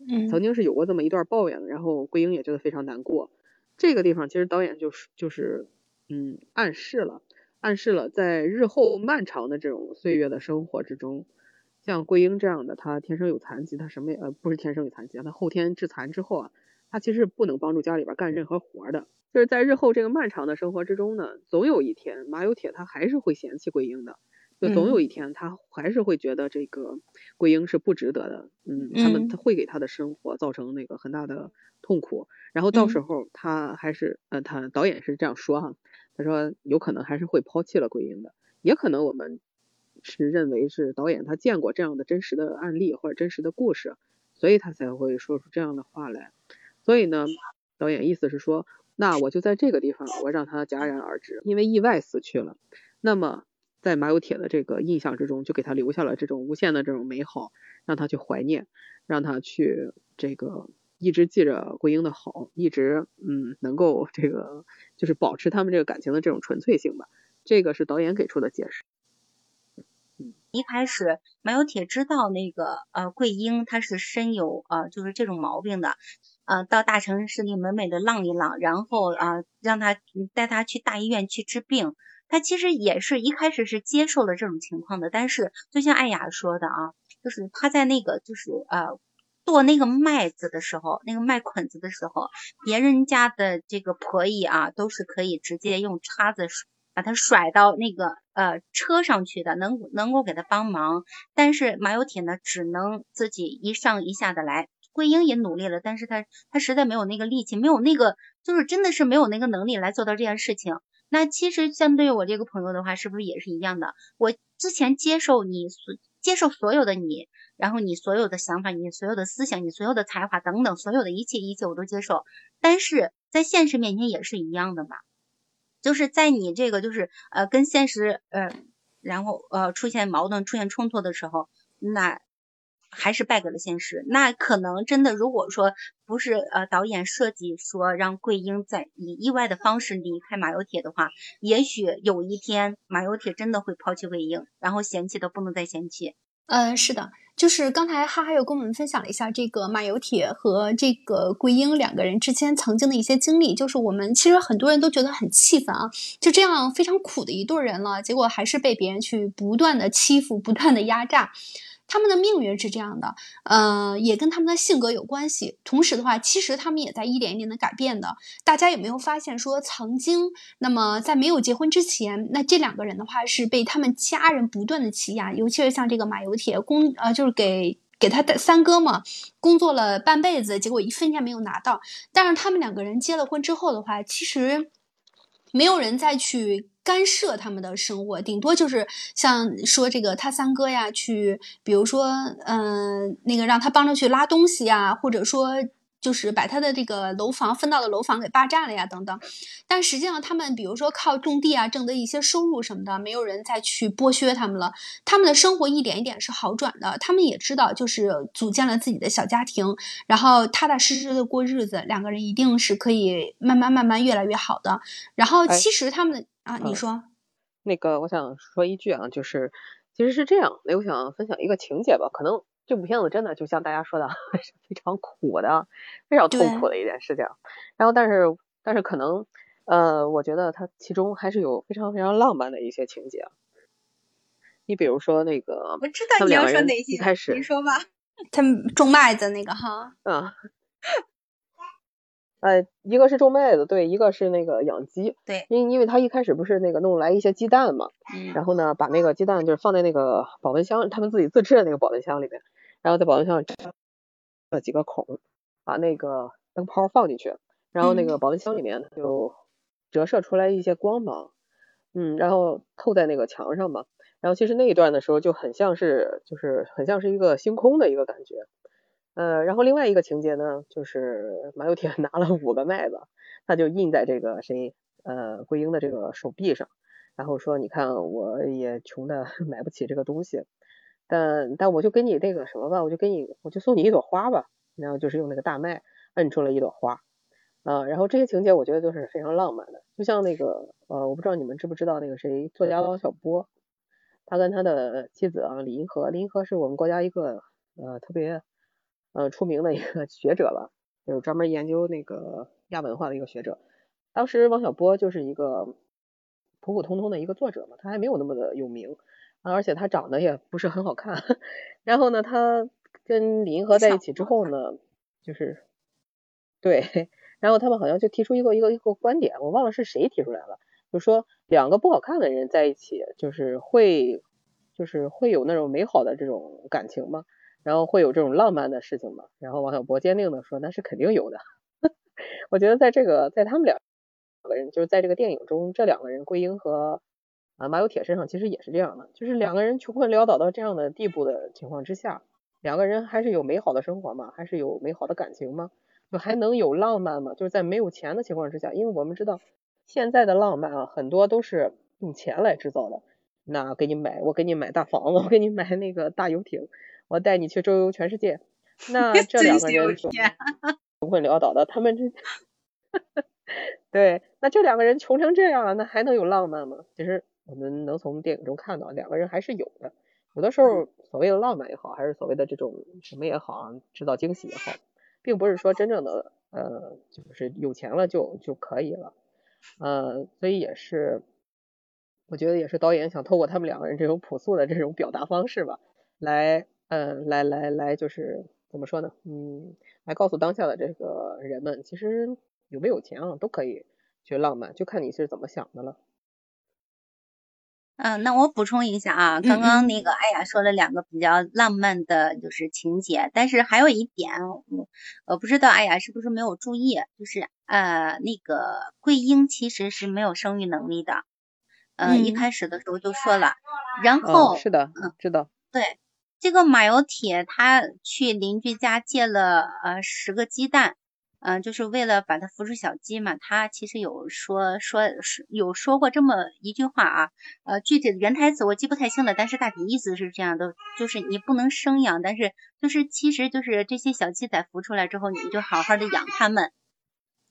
Speaker 1: 嗯，
Speaker 2: 曾经是有过这么一段抱怨的，然后桂英也觉得非常难过。这个地方其实导演就是就是嗯暗示了，暗示了在日后漫长的这种岁月的生活之中，像桂英这样的，她天生有残疾，她什么也呃不是天生有残疾，她后天致残之后啊，她其实不能帮助家里边干任何活的。就是在日后这个漫长的生活之中呢，总有一天马有铁他还是会嫌弃桂英的。就总有一天，他还是会觉得这个桂英是不值得的，嗯，他们他。会给他的生活造成那个很大的痛苦，然后到时候他还是，呃，他导演是这样说哈，他说有可能还是会抛弃了桂英的，也可能我们是认为是导演他见过这样的真实的案例或者真实的故事，所以他才会说出这样的话来，所以呢，导演意思是说，那我就在这个地方，我让他戛然而止，因为意外死去了，那么。在马有铁的这个印象之中，就给他留下了这种无限的这种美好，让他去怀念，让他去这个一直记着桂英的好，一直嗯能够这个就是保持他们这个感情的这种纯粹性吧。这个是导演给出的解释。
Speaker 3: 一开始马有铁知道那个呃桂英她是身有呃就是这种毛病的，呃到大城市里美美的浪一浪，然后啊让他带他去大医院去治病。他其实也是一开始是接受了这种情况的，但是就像艾雅说的啊，就是他在那个就是呃剁那个麦子的时候，那个麦捆子的时候，别人家的这个婆姨啊都是可以直接用叉子把它甩到那个呃车上去的，能能够给他帮忙，但是马有铁呢只能自己一上一下的来。桂英也努力了，但是他他实在没有那个力气，没有那个就是真的是没有那个能力来做到这件事情。那其实相对于我这个朋友的话，是不是也是一样的？我之前接受你所接受所有的你，然后你所有的想法，你所有的思想，你所有的才华等等，所有的一切一切我都接受。但是在现实面前也是一样的嘛，就是在你这个就是呃跟现实呃然后呃出现矛盾、出现冲突的时候，那。还是败给了现实。那可能真的，如果说不是呃导演设计说让桂英在以意外的方式离开马有铁的话，也许有一天马有铁真的会抛弃桂英，然后嫌弃的不能再嫌弃。
Speaker 1: 嗯，是的，就是刚才哈哈又跟我们分享了一下这个马有铁和这个桂英两个人之间曾经的一些经历。就是我们其实很多人都觉得很气愤啊，就这样非常苦的一对人了，结果还是被别人去不断的欺负，不断的压榨。他们的命运是这样的，呃，也跟他们的性格有关系。同时的话，其实他们也在一点一点的改变的。大家有没有发现，说曾经，那么在没有结婚之前，那这两个人的话是被他们家人不断的欺压，尤其是像这个马有铁工，呃，就是给给他的三哥嘛，工作了半辈子，结果一分钱没有拿到。但是他们两个人结了婚之后的话，其实没有人再去。干涉他们的生活，顶多就是像说这个他三哥呀，去比如说，嗯，那个让他帮着去拉东西呀，或者说。就是把他的这个楼房分到的楼房给霸占了呀，等等。但实际上，他们比如说靠种地啊挣的一些收入什么的，没有人再去剥削他们了。他们的生活一点一点是好转的。他们也知道，就是组建了自己的小家庭，然后踏踏实实的过日子，两个人一定是可以慢慢慢慢越来越好的。然后，其实他们啊，你说
Speaker 2: 那个，我想说一句啊，就是其实是这样。那我想分享一个情节吧，可能。这部片子真的就像大家说的，是非常苦的，非常痛苦的一件事情。然后，但是，但是可能，呃，我觉得它其中还是有非常非常浪漫的一些情节。你比如说那个，
Speaker 3: 我知道你要说哪些，
Speaker 2: 一开始
Speaker 3: 你说吧。
Speaker 1: 他们种麦子那个哈。
Speaker 2: 嗯。呃，一个是种麦子，对，一个是那个养鸡，
Speaker 3: 对，
Speaker 2: 因因为他一开始不是那个弄来一些鸡蛋嘛，
Speaker 3: 嗯，
Speaker 2: 然后呢，把那个鸡蛋就是放在那个保温箱，他们自己自制的那个保温箱里面，然后在保温箱里了几个孔，把那个灯泡放进去，然后那个保温箱里面就折射出来一些光芒，嗯，然后透在那个墙上嘛，然后其实那一段的时候就很像是，就是很像是一个星空的一个感觉。呃，然后另外一个情节呢，就是马有铁 拿了五个麦子，他就印在这个谁呃桂英的这个手臂上，然后说你看我也穷的 买不起这个东西，但但我就给你那个什么吧，我就给你我就送你一朵花吧，然后就是用那个大麦摁出了一朵花，啊，然后这些情节我觉得都是非常浪漫的，就像那个呃，我不知道你们知不知道那个谁，作家王小波，他跟他的妻子啊李银河，李银河是我们国家一个呃特别呃出名的一个学者吧，就是专门研究那个亚文化的一个学者。当时王小波就是一个普普通通的一个作者嘛，他还没有那么的有名，而且他长得也不是很好看。然后呢，他跟李银河在一起之后呢，就是对，然后他们好像就提出一个一个一个观点，我忘了是谁提出来了，就说两个不好看的人在一起，就是会就是会有那种美好的这种感情吗？然后会有这种浪漫的事情吗？然后王小波坚定的说，那是肯定有的。我觉得在这个在他们两个人，就是在这个电影中，这两个人桂英和啊马有铁身上其实也是这样的，就是两个人穷困潦倒到这样的地步的情况之下，两个人还是有美好的生活吗？还是有美好的感情吗？就还能有浪漫吗？就是在没有钱的情况之下，因为我们知道现在的浪漫啊，很多都是用钱来制造的。那给你买，我给你买大房子，我给你买那个大游艇，我带你去周游全世界。那 这两个人穷困潦倒的，他们这 对，那这两个人穷成这样了，那还能有浪漫吗？其实我们能从电影中看到，两个人还是有的。有的时候所谓的浪漫也好，还是所谓的这种什么也好啊，制造惊喜也好。并不是说真正的呃，就是有钱了就就可以了，呃，所以也是，我觉得也是导演想透过他们两个人这种朴素的这种表达方式吧，来，嗯，来来来，就是怎么说呢，嗯，来告诉当下的这个人们，其实有没有钱啊，都可以去浪漫，就看你是怎么想的了。
Speaker 3: 嗯，那我补充一下啊，刚刚那个艾雅说了两个比较浪漫的，就是情节，但是还有一点，我我不知道艾雅是不是没有注意，就是呃，那个桂英其实是没有生育能力的，呃，一开始的时候就说了，然后
Speaker 2: 是的，嗯，知道，
Speaker 3: 对，这个马有铁他去邻居家借了呃十个鸡蛋。嗯，就是为了把它孵出小鸡嘛。他其实有说说有说过这么一句话啊，呃，具体的原台词我记不太清了，但是大体意思是这样的，就是你不能生养，但是就是其实就是这些小鸡仔孵出来之后，你就好好的养它们。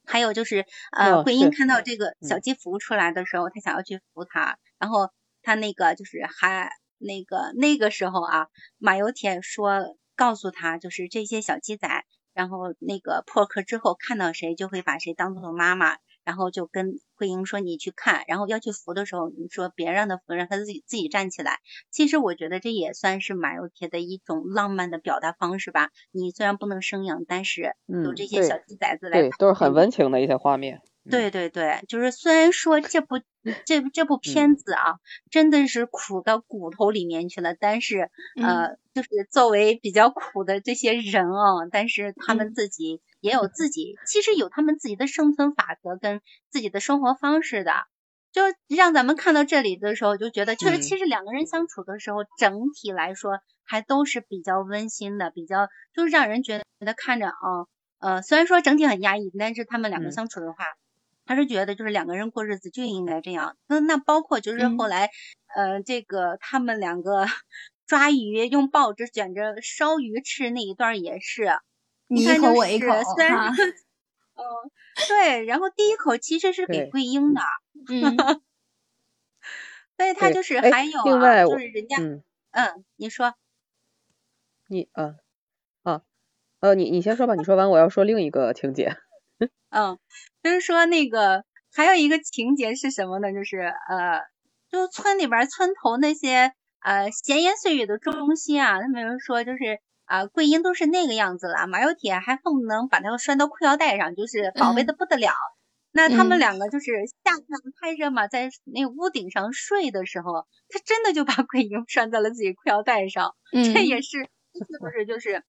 Speaker 3: 还有就是呃，桂英看到这个小鸡孵出来的时候，他想要去扶它，然后他那个就是还那个那个时候啊，马有铁说告诉他，就是这些小鸡仔。然后那个破壳之后看到谁就会把谁当做妈妈，然后就跟慧英说你去看，然后要去扶的时候你说别让他扶，让他自己自己站起来。其实我觉得这也算是马有铁的一种浪漫的表达方式吧。你虽然不能生养，但是有这些小鸡崽子来，
Speaker 2: 对，都是很温情的一些画面。
Speaker 3: 对对对，就是虽然说这部这这部片子啊，真的是苦到骨头里面去了，但是呃，就是作为比较苦的这些人哦，但是他们自己也有自己，其实有他们自己的生存法则跟自己的生活方式的，就让咱们看到这里的时候就觉得，确实其实两个人相处的时候，整体来说还都是比较温馨的，比较就是让人觉得看着啊，呃，虽然说整体很压抑，但是他们两个相处的话。他是觉得就是两个人过日子就应该这样，那那包括就是后来，呃，这个他们两个 抓鱼用报纸卷着烧鱼吃那一段也是，
Speaker 1: 你一口我一口，虽然
Speaker 3: 嗯，对，然后第一口其实是给桂英的，嗯，所以他就是还有啊，就是人家，嗯，你说，
Speaker 2: 你啊啊呃，你你先说吧，你说完我要说另一个情节。
Speaker 3: 嗯，就是说那个还有一个情节是什么呢？就是呃，就村里边村头那些呃闲言碎语的中心啊，他们说就是啊桂英都是那个样子了，马有铁还恨不能把她拴到裤腰带上，就是宝贝的不得了。那他们两个就是夏天太热嘛，在那屋顶上睡的时候，他真的就把 桂英拴在了自己裤腰带上。这也是是不是就是？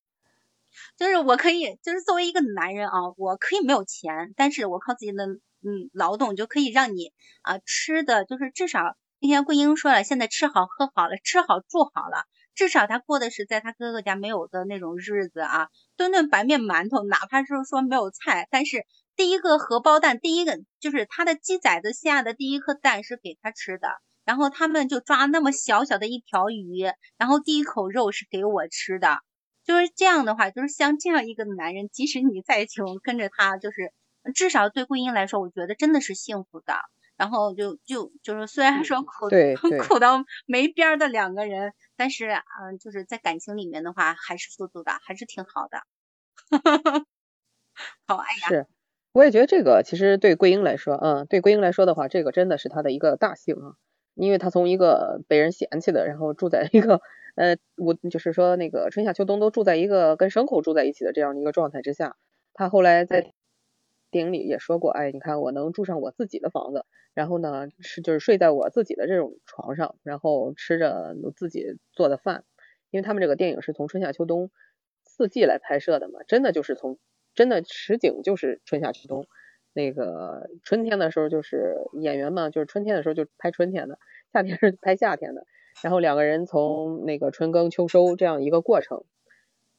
Speaker 3: 就是我可以，就是作为一个男人啊，我可以没有钱，但是我靠自己的嗯劳动就可以让你啊吃的，就是至少那天桂英说了，现在吃好喝好了，吃好住好了，至少他过的是在他哥哥家没有的那种日子啊，顿顿白面馒头，哪怕是说没有菜，但是第一个荷包蛋，第一个就是他的鸡崽子下的第一颗蛋是给他吃的，然后他们就抓那么小小的一条鱼，然后第一口肉是给我吃的。就是这样的话，就是像这样一个男人，即使你再穷，跟着他就是至少对桂英来说，我觉得真的是幸福的。然后就就就是虽然说苦 苦到没边儿的两个人，但是嗯，就是在感情里面的话，还是富足的，还是挺好的。好，哎呀，
Speaker 2: 是，我也觉得这个其实对桂英来说，嗯，对桂英来说的话，这个真的是她的一个大幸啊，因为她从一个被人嫌弃的，然后住在一个呃，我就是说那个春夏秋冬都住在一个跟牲口住在一起的这样的一个状态之下，他后来在电影里也说过，哎，你看我能住上我自己的房子，然后呢是就是睡在我自己的这种床上，然后吃着我自己做的饭，因为他们这个电影是从春夏秋冬四季来拍摄的嘛，真的就是从真的实景就是春夏秋冬，那个春天的时候就是演员嘛，就是春天的时候就拍春天的，夏天是拍夏天的，然后两个人从那个春耕秋收这样一个过程，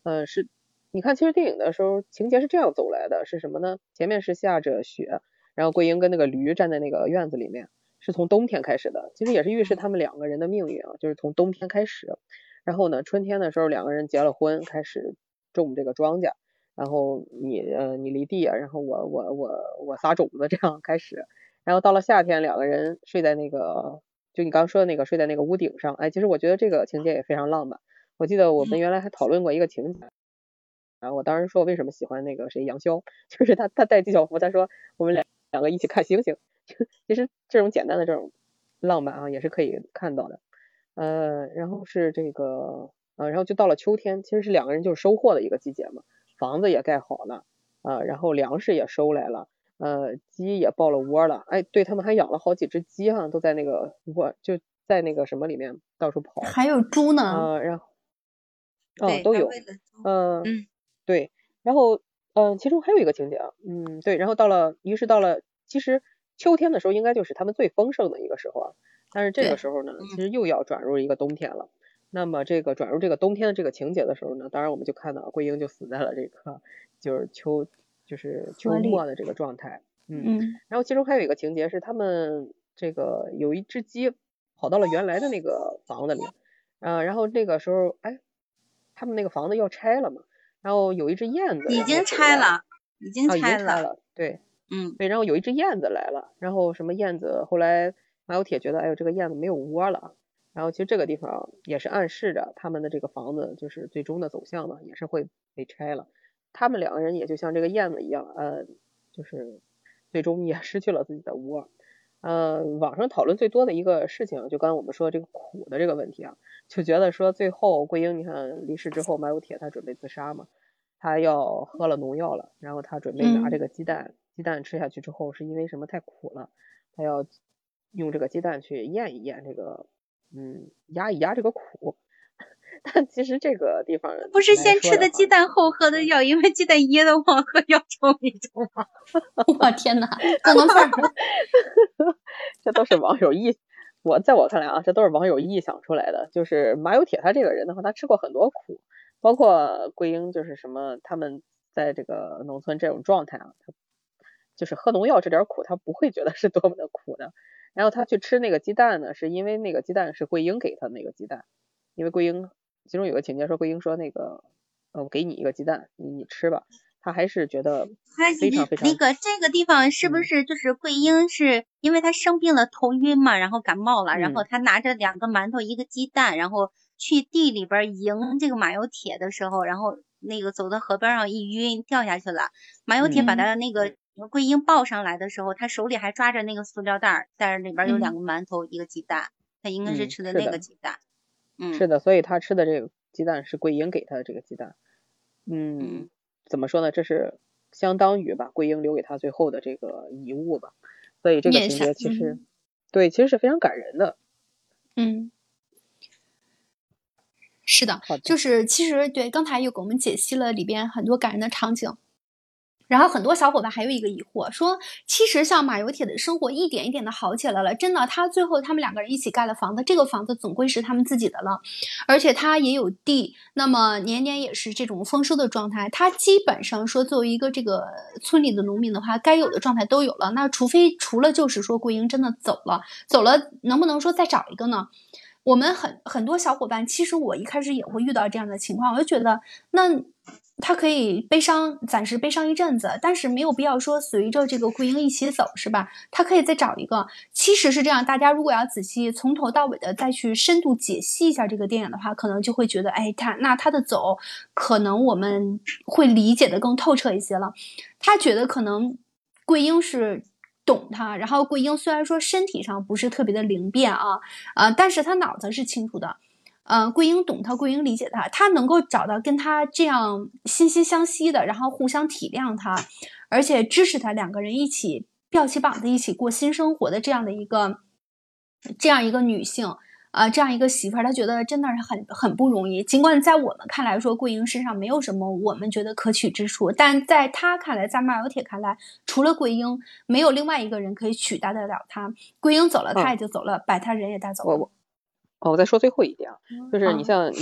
Speaker 2: 嗯，是，你看其实电影的时候情节是这样走来的，是什么呢？前面是下着雪，然后桂英跟那个驴站在那个院子里面，是从冬天开始的，其实也是预示他们两个人的命运啊，就是从冬天开始，然后呢，春天的时候两个人结了婚，开始种这个庄稼。然后你呃你犁地啊，然后我我我我撒种子这样开始，然后到了夏天两个人睡在那个就你刚刚说的那个睡在那个屋顶上，哎，其实我觉得这个情节也非常浪漫。我记得我们原来还讨论过一个情节，然后我当时说为什么喜欢那个谁杨逍，就是他他带纪晓芙，他说我们两两个一起看星星，其实这种简单的这种浪漫啊也是可以看到的。呃，然后是这个呃，然后就到了秋天，其实是两个人就是收获的一个季节嘛。房子也盖好了，啊，然后粮食也收来了，呃，鸡也抱了窝了，哎，对他们还养了好几只鸡哈，都在那个窝就在那个什么里面到处跑，
Speaker 1: 还有猪呢，
Speaker 2: 啊，然。后，
Speaker 3: 对
Speaker 2: 啊，都有，嗯，
Speaker 3: 嗯
Speaker 2: 对，然后，嗯，其中还有一个情节啊，嗯，对，然后到了，于是到了，其实秋天的时候应该就是他们最丰盛的一个时候啊，但是这个时候呢，
Speaker 3: 嗯
Speaker 2: 其实又要转入一个冬天了。那么这个转入这个冬天的这个情节的时候呢，当然我们就看到桂英就死在了这个就是秋就是秋末的这个状态，嗯，
Speaker 1: 嗯。
Speaker 2: 然后其中还有一个情节是他们这个有一只鸡跑到了原来的那个房子里，呃，然后那个时候哎，他们那个房子要拆了嘛，然后有一只燕子
Speaker 3: 已经拆了，已经
Speaker 2: 啊，已经
Speaker 3: 拆
Speaker 2: 拆了，对
Speaker 3: 嗯。
Speaker 2: 对，然后有一只燕子来了，然后什么燕子后来马有铁觉得哎呦这个燕子没有窝了，然后其实这个地方也是暗示着他们的这个房子就是最终的走向呢也是会被拆了，他们两个人也就像这个燕子一样，呃，就是最终也 失去了自己的窝。呃，网上讨论最多的一个事情，就刚刚我们说这个苦的这个问题啊，就觉得说最后桂英你看离世之后，马有铁他准备自杀嘛，他要喝了农药了，然后他准备拿
Speaker 1: 嗯
Speaker 2: 这个鸡蛋，鸡蛋吃下去之后是因为什么太苦了，他要用这个鸡蛋去验一验这个，嗯，压一压这个苦。但其实这个地方
Speaker 3: 不是先吃的鸡蛋后喝的药，因为鸡蛋噎得慌，喝药冲一冲吗？
Speaker 1: 我天哪，不能饭
Speaker 2: 这都是网友臆，我在我看来啊，这都是网友臆想出来的。就是马有铁他这个人的话，他吃过很多苦，包括桂英，就是什么他们在这个农村这种状态啊，他就是喝农药这点苦，他不会觉得是多么的苦的。然后他去吃那个鸡蛋呢，是因为那个鸡蛋是桂英给他那个鸡蛋，因为桂英其中有个情节说桂英说那个，呃，我给你一个鸡蛋，你你吃吧。他还是觉得
Speaker 3: 他
Speaker 2: 非常非常
Speaker 3: 那个这个地方是不
Speaker 2: 嗯
Speaker 3: 是就是桂英是因为她生病了头晕嘛，然后感冒了，然后
Speaker 2: 嗯
Speaker 3: 她拿着两个馒头一个鸡蛋，然后去地里边儿迎这个马有铁的时候，然后那个走到河边上一晕掉下去了。马有铁把
Speaker 1: 她
Speaker 3: 的那个桂英抱上来的时候，他手里还抓着那个塑料袋儿，袋儿里边儿有两个馒头一个鸡蛋，他应该是
Speaker 2: 嗯
Speaker 3: 吃的那个鸡蛋。嗯，
Speaker 2: 是的，所以他吃的这个鸡蛋是桂英给他的这个鸡蛋。嗯
Speaker 3: 嗯，
Speaker 2: 怎么说呢？这是相当于吧，桂英留给他最后的这个遗物吧。所以这个情节其实
Speaker 1: 嗯
Speaker 2: 对，其实是非常感人的。
Speaker 1: 嗯，是的，
Speaker 2: 好的，
Speaker 1: 就是其实对，刚才又给我们解析了里边很多感人的场景。然后很多小伙伴还有一个疑惑，说其实像马有铁的生活一点一点的好起来了，真的，他最后他们两个人一起盖了房子，这个房子总归是他们自己的了，而且他也有地，那么年年也是这种丰收的状态，他基本上说作为一个这个村里的农民的话，该有的状态都有了。那除非除了就是说桂英真的走了，走了能不能说再找一个呢？我们很很多小伙伴，其实我一开始也会遇到这样的情况，我就觉得那。他可以悲伤，暂时悲伤一阵子，但是没有必要说随着这个桂英一起走，是吧？他可以再找一个。其实是这样，大家如果要仔细从头到尾的再去深度解析一下这个电影的话，可能就会觉得，哎，他那他的走，可能我们会理解的更透彻一些了。他觉得可能桂英是懂他，然后桂英虽然说身体上不是特别的灵便啊，呃，但是他脑子是清楚的。呃，桂英懂他，桂英理解他，他能够找到跟他这样心心相惜的，然后互相体谅他，而且支持他，两个人一起吊起膀子一起过新生活的这样的一个这样一个女性啊，这样一个媳妇儿，他觉得真的是很很不容易。尽管在我们看来说桂英身上没有什么我们觉得可取之处，但在他看来，在马有铁看来，除了桂英，没有另外一个人可以取代得了他。桂英走了，他也就走了，把他人也带走了。
Speaker 2: 哦，我再说最后一点啊，就是你像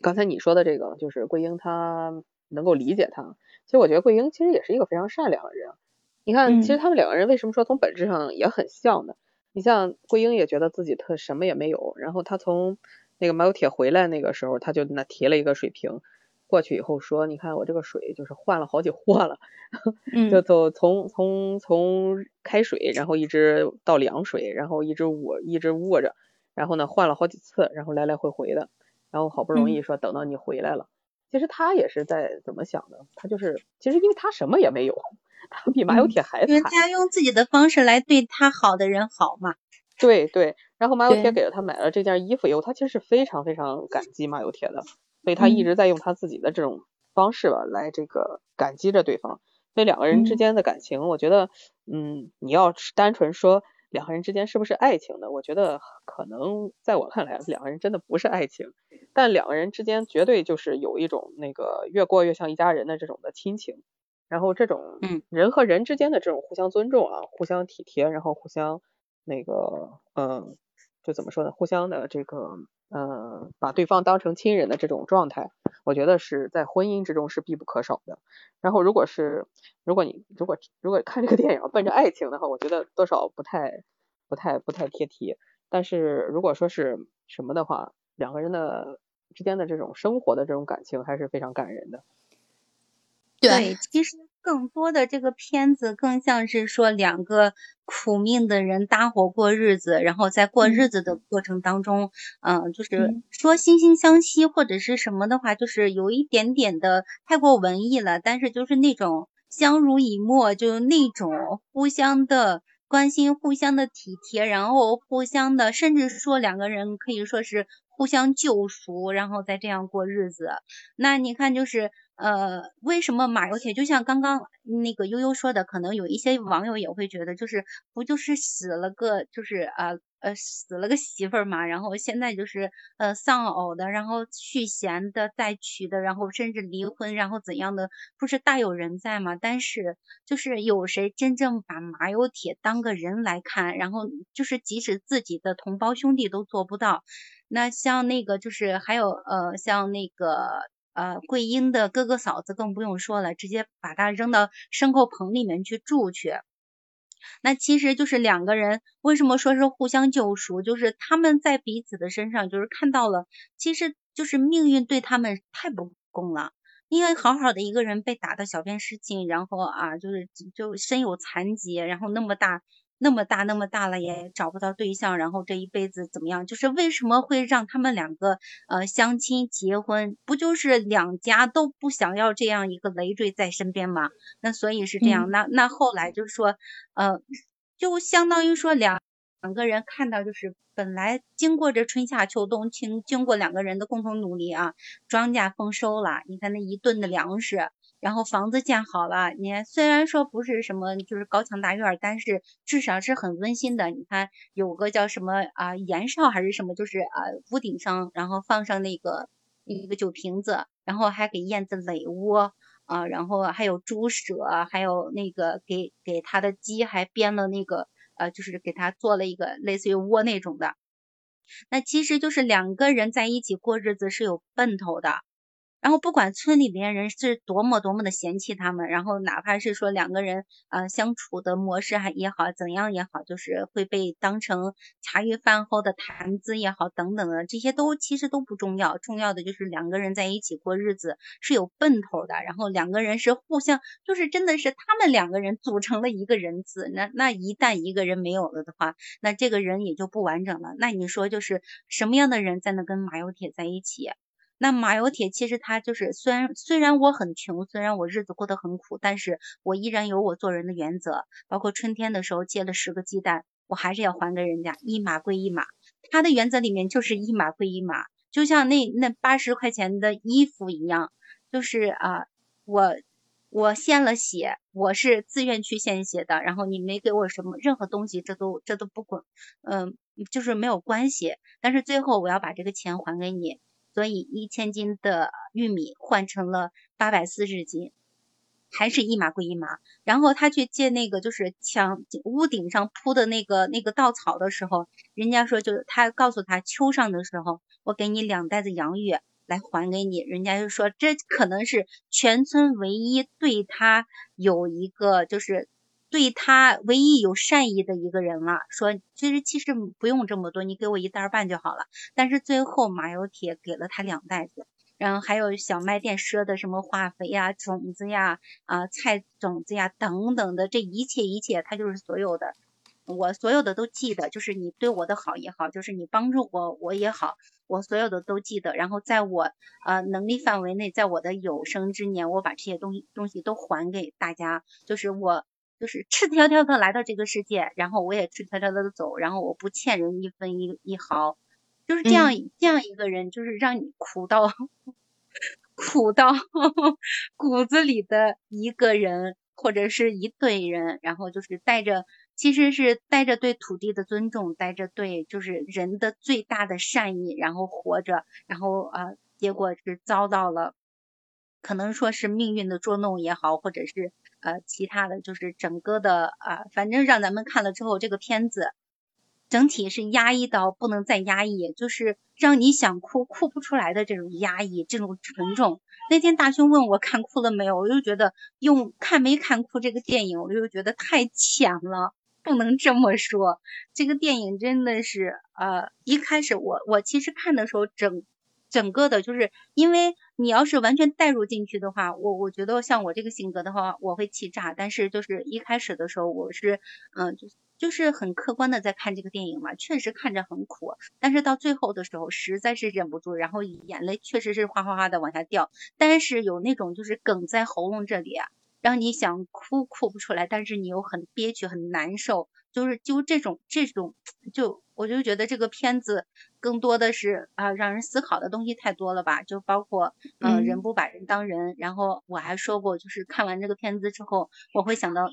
Speaker 2: 刚才你说的这个，就是桂英她能够理解他。其实我觉得桂英其实也是一个非常善良的人。你看，其实他们两个人为什么说从本质上也很像呢？你像桂英也觉得自己特什么也没有，然后他从那个马有铁回来那个时候，他就那提了一个水瓶过去以后说，你看我这个水就是换了好几货了，就走从从从开水，然后一直到凉水，然后一直握一直握着。然后呢，换了好几次，然后来来回回的，然后好不容易说等到你回来了。其实他也是在怎么想的？他就是其实因为他什么也没有，他比马有铁还惨。
Speaker 3: 因为他用自己的方式来对他好的人好嘛。
Speaker 2: 对对。然后马有铁给了他买了这件衣服以后，他其实是非常非常感激马有铁的，所以他一直在用他自己的这种方式吧来这个感激着对方。所以两个人之间的感情，我觉得，嗯，你要单纯说。两个人之间是不是爱情的？我觉得可能在我看来，两个人真的不是爱情，但两个人之间绝对就是有一种那个越过越像一家人的这种的亲情，然后这种嗯人和人之间的这种互相尊重啊，互相体贴，然后互相那个嗯，就怎么说呢？互相的这个嗯，把对方当成亲人的这种状态。我觉得是在婚姻之中是必不可少的。然后，如果是如果你如果如果看这个电影奔着爱情的话，我觉得多少不太不太不太贴题。但是如果说是什么的话，两个人的之间的这种生活的这种感情还是非常感人的。
Speaker 3: 对，其实更多的这个片子更像是说两个苦命的人搭伙过日子，然后在过日子的过程当中，嗯，就是说惺惺相惜或者是什么的话，就是有一点点的太过文艺了，但是就是那种相濡以沫，就那种互相的关心、互相的体贴，然后互相的，甚至说两个人可以说是互相救赎，然后再这样过日子。那你看，就是。呃，为什么马有铁就像刚刚那个悠悠说的，可能有一些网友也会觉得，就是不就是死了个，就是呃呃死了个媳妇儿嘛，然后现在就是呃丧偶的，然后续弦的，再娶的，然后甚至离婚，然后怎样的，不是大有人在嘛？但是就是有谁真正把马有铁当个人来看？然后就是即使自己的同胞兄弟都做不到，那像那个就是还有呃像那个。呃，桂英的哥哥嫂子更不用说了，直接把他扔到牲口棚里面去住去。那其实就是两个人，为什么说是互相救赎？就是他们在彼此的身上，就是看到了，其实就是命运对他们太不公了。因为好好的一个人被打的小便失禁，然后啊，就是就身有残疾，然后那么大。那么大那么大了也找不到对象，然后这一辈子怎么样？就是为什么会让他们两个呃相亲结婚？不就是两家都不想要这样一个累赘在身边吗？那所以是这样。那那后来就是说呃，就相当于说两两个人看到就是本来经过这春夏秋冬，经经过两个人的共同努力啊，庄稼丰收了，你看那一顿的粮食。然后房子建好了，你虽然说不是什么就是高墙大院，但是至少是很温馨的。你看有个叫什么啊盐哨还是什么，就是啊屋顶上，然后放上那个一个酒瓶子，然后还给燕子垒窝啊，然后还有猪舍，还有那个给给他的鸡还编了那个呃，就是给他做了一个类似于窝那种的。那其实就是两个人在一起过日子是有奔头的。然后不管村里边人是多么多么的嫌弃他们，然后哪怕是说两个人呃相处的模式还也好，怎样也好，就是会被当成茶余饭后的谈资也好，等等的这些都其实都不重要，重要的就是两个人在一起过日子是有奔头的，然后两个人是互相就是真的是他们两个人组成了一个人字，那那一旦一个人没有了的话，那这个人也就不完整了。那你说就是什么样的人才能跟马有铁在一起？那马有铁其实他就是虽然虽然我很穷，虽然我日子过得很苦，但是我依然有我做人的原则。包括春天的时候借了十个鸡蛋，我还是要还给人家，一码归一码。他的原则里面就是一码归一码，就像那那八十块钱的衣服一样，就是啊，我我献了血，我是自愿去献血的，然后你没给我什么任何东西，这都这都不管，嗯，就是没有关系。但是最后我要把这个钱还给你。所以一千斤的玉米换成了八百四十斤，还是一码归一码。然后他去借那个就是墙屋顶上铺的那个那个稻草的时候，人家说就是他告诉他秋上的时候，我给你两袋子洋芋来还给你。人家就说这可能是全村唯一对他有一个就是。对他唯一有善意的一个人了，说其实其实不用这么多，你给我一袋半就好了。但是最后马有铁给了他两袋子，然后还有小卖店赊的什么化肥呀、种子呀、啊菜种子呀等等的，这一切一切他就是所有的，我所有的都记得，就是你对我的好也好，就是你帮助我我也好，我所有的都记得。然后在我呃能力范围内，在我的有生之年，我把这些东西东西都还给大家，就是我。就是赤条条的来到这个世界，然后我也赤条条的走，然后我不欠人一分一一毫，就是这样这样一个人，就是让你苦到 苦到 骨子里的一个人，或者是一队人，然后就是带着其实是带着对土地的尊重，带着对就是人的最大的善意，然后活着，然后啊，结果是遭到了可能说是命运的捉弄也好，或者是。呃，其他的就是整个的啊，反正让咱们看了之后，这个片子整体是压抑到不能再压抑，就是让你想哭哭不出来的这种压抑，这种沉重。那天大兄问我看哭了没有，我就觉得用看没看哭这个电影，我就觉得太浅了，不能这么说。这个电影真的是呃，一开始我我其实看的时候整。整个的，就是因为你要是完全带入进去的话，我我觉得像我这个性格的话，我会气炸。但是就是一开始的时候，我是嗯，就就是很客观的在看这个电影嘛，确实看着很苦。但是到最后的时候，实在是忍不住，然后眼泪确实是哗哗哗的往下掉。但是有那种就是梗在喉咙这里，让你想哭哭不出来，但是你又很憋屈很难受。就是就这种这种，就我就觉得这个片子更多的是啊，让人思考的东西太多了吧？就包括嗯，人不把人当人。然后我还说过，就是看完这个片子之后，我会想到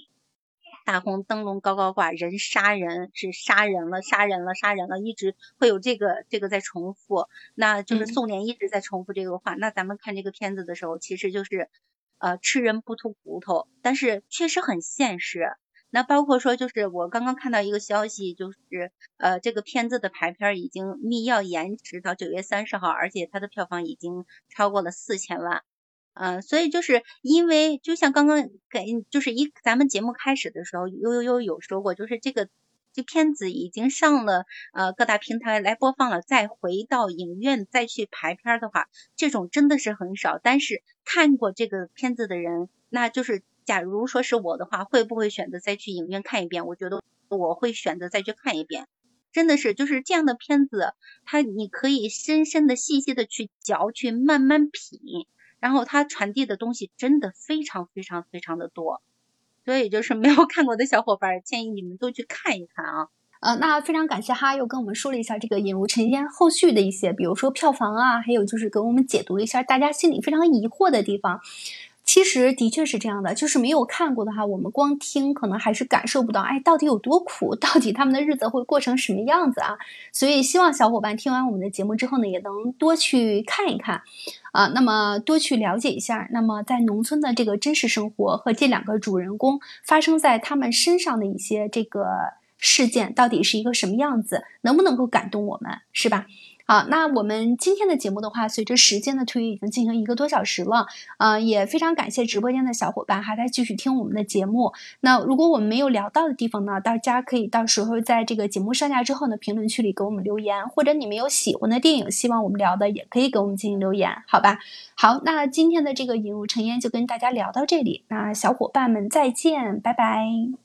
Speaker 3: 大红灯笼高高挂，人杀人是杀人了，杀人了，杀人了，一直会有这个这个在重复。那就是宋濂一直在重复这个话。那咱们看这个片子的时候，其实就是呃，吃人不吐骨头，但是确实很现实。那包括说，就是我刚刚看到一个消息，就是呃，这个片子的排片已经密钥延迟到九月三十号，而且它的票房已经超过了四千万，嗯，所以就是因为就像刚刚给就是一咱们节目开始的时候，悠悠悠有说过，就是这个这片子已经上了呃各大平台来播放了，再回到影院再去排片的话，这种真的是很少。但是看过这个片子的人，那就是。假如说是我的话，会不会选择再去影院看一遍？我觉得我会选择再去看一遍。真的是，就是这样的片子，它你可以深深的、细细的去嚼，去慢慢品，然后它传递的东西真的非常非常非常的多。所以就是没有看过的小伙伴，建议你们都去看一看啊。
Speaker 1: 呃，那非常感谢哈，又跟我们说了一下这个《引入尘烟》后续的一些，比如说票房啊，还有就是给我们解读一下大家心里非常疑惑的地方。其实的确是这样的，就是没有看过的话，我们光听可能还是感受不到，哎，到底有多苦，到底他们的日子会过成什么样子啊？所以希望小伙伴听完我们的节目之后呢，也能多去看一看，啊，那么多去了解一下，那么在农村的这个真实生活和这两个主人公发生在他们身上的一些这个事件到底是一个什么样子，能不能够感动我们，是吧？好，那我们今天的节目的话，随着时间的推移，已经进行一个多小时了，啊，也非常感谢直播间的小伙伴还在继续听我们的节目。那如果我们没有聊到的地方呢，大家可以到时候在这个节目上架之后呢，评论区里给我们留言，或者你们有喜欢的电影，希望我们聊的，也可以给我们进行留言，好吧？好，那今天的这个引入尘烟就跟大家聊到这里，那小伙伴们再见，拜拜。